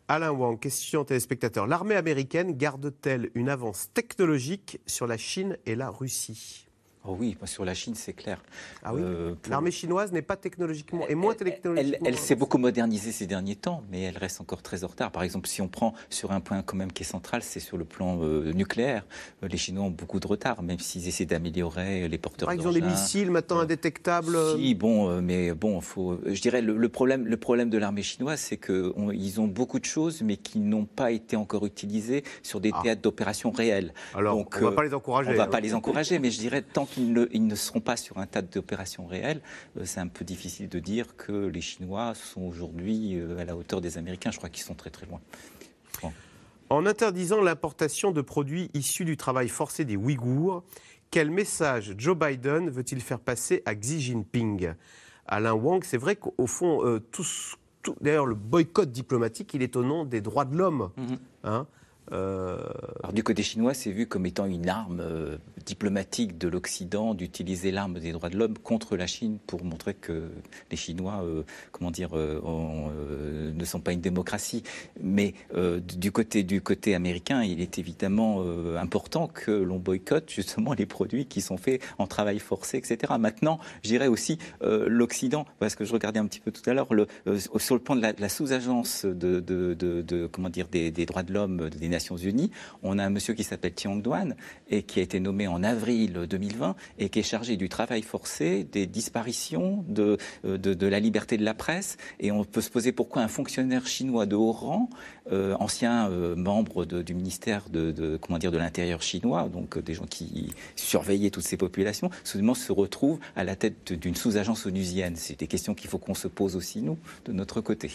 Alain Wang, question téléspectateur. L'armée américaine garde-t-elle une avance technologique sur la Chine et la Russie? Oh oui, sur la Chine, c'est clair. Ah oui euh, L'armée chinoise n'est pas technologiquement, et moins technologiquement. Elle, s'est beaucoup modernisée ces derniers temps, mais elle reste encore très en retard. Par exemple, si on prend sur un point quand même qui est central, c'est sur le plan euh, nucléaire. Euh, les Chinois ont beaucoup de retard, même s'ils essaient d'améliorer les porteurs exemple, ils ont des missiles maintenant indétectables. Si, bon, mais bon, faut. Je dirais le, problème, le problème de l'armée chinoise, c'est qu'ils ont beaucoup de choses, mais qui n'ont pas été encore utilisées sur des ah. théâtres d'opérations réels. Alors, Donc, on ne va pas les encourager. On ne va pas les encourager, mais je dirais tant ils ne, seront pas sur un tas d'opérations réelles, euh, c'est un peu difficile de dire que les Chinois sont aujourd'hui euh, à la hauteur des Américains. Je crois qu'ils sont très très loin. En interdisant l'importation de produits issus du travail forcé des Ouïghours, quel message Joe Biden veut-il faire passer à Xi Jinping? Alain Wang, c'est vrai qu'au fond, euh, d'ailleurs, le boycott diplomatique, il est au nom des droits de l'homme. Mhm. Hein euh, du côté chinois, c'est vu comme étant une arme euh, diplomatique de l'Occident d'utiliser l'arme des droits de l'homme contre la Chine pour montrer que les Chinois, euh, comment dire, ne sont pas une démocratie. Mais du côté du côté américain, il est évidemment important que l'on boycotte justement les produits qui sont faits en travail forcé, etc. Maintenant, j'irais aussi l'Occident, parce que je regardais un petit peu tout à l'heure, sur le plan de la, sous-agence des droits de l'homme des On a un monsieur qui s'appelle Tiong Duan et qui a été nommé en avril 2020 et qui est chargé du travail forcé, des disparitions, de, euh, de, la liberté de la presse. Et on peut se poser pourquoi un fonctionnaire chinois de haut rang, euh, ancien euh, membre du ministère de, comment dire de l'intérieur chinois, donc des gens qui surveillaient toutes ces populations, soudainement se retrouve à la tête d'une sous-agence onusienne. C'est des questions qu'il faut qu'on se pose aussi nous de notre côté.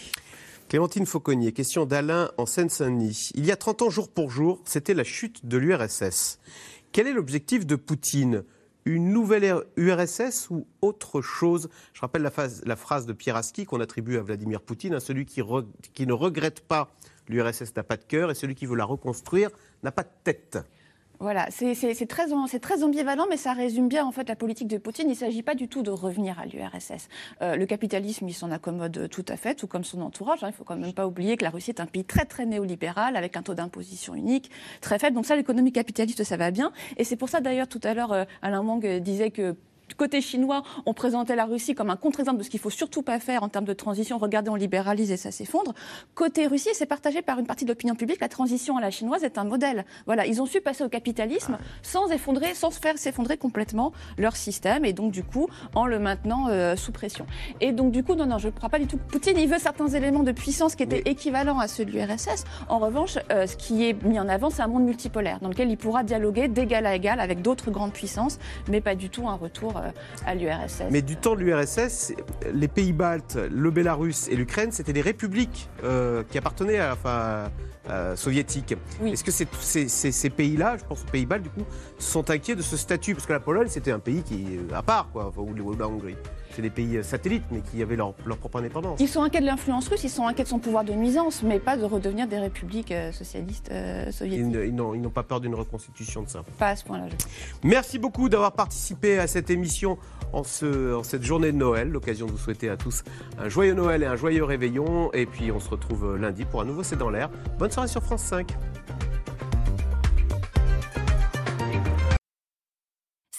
Clémentine Fauconnier, question d'Alain en Seine-Saint-Denis. Il y a 30 ans, jour pour jour, c'était la chute de l'URSS. Quel est l'objectif de Poutine? Une nouvelle URSS ou autre chose? Je rappelle la, phrase de Pieraski qu'on attribue à Vladimir Poutine hein, celui qui, qui ne regrette pas l'URSS n'a pas de cœur et celui qui veut la reconstruire n'a pas de tête. Voilà, c'est très, très, ambivalent, mais ça résume bien en fait la politique de Poutine. Il ne s'agit pas du tout de revenir à l'URSS. Euh, le capitalisme, il s'en accommode tout à fait, tout comme son entourage. Hein. Il ne faut quand même pas oublier que la Russie est un pays très très néolibéral, avec un taux d'imposition unique très faible. Donc ça, l'économie capitaliste, ça va bien. Et c'est pour ça d'ailleurs, tout à l'heure, euh, Alain Wang disait que côté chinois, on présentait la Russie comme un contre-exemple de ce qu'il faut surtout pas faire en termes de transition. Regardez, on libéralise et ça s'effondre. Côté Russie, c'est partagé par une partie de l'opinion publique. La transition à la chinoise est un modèle. Voilà, ils ont su passer au capitalisme sans effondrer, sans faire s'effondrer complètement leur système et donc du coup en le maintenant euh, sous pression. Et donc du coup, non, non, je ne crois pas du tout. Poutine, il veut certains éléments de puissance qui étaient équivalents à ceux de l'URSS. En revanche, euh, ce qui est mis en avant, c'est un monde multipolaire dans lequel il pourra dialoguer d'égal à égal avec d'autres grandes puissances, mais pas du tout un retour à l'URSS. Mais du temps de l'URSS, les pays baltes, le Bélarus et l'Ukraine, c'était des républiques euh, qui appartenaient à, enfin, soviétiques. Est-ce que ces, ces pays-là, je pense aux pays baltes, du coup, sont inquiets de ce statut? Parce que la Pologne, c'était un pays qui, à part, quoi, ou la Hongrie c'est des pays euh, satellites, mais qui avaient leur, propre indépendance. Ils sont inquiets de l'influence russe, ils sont inquiets de son pouvoir de nuisance, mais pas de redevenir des républiques euh, socialistes euh, soviétiques. Ils, n'ont pas peur d'une reconstitution de ça. Pas à ce point-là. Merci beaucoup d'avoir participé à cette émission en, ce, en cette journée de Noël. L'occasion de vous souhaiter à tous un joyeux Noël et un joyeux réveillon. Et puis on se retrouve lundi pour un nouveau C'est dans l'air. Bonne soirée sur France 5.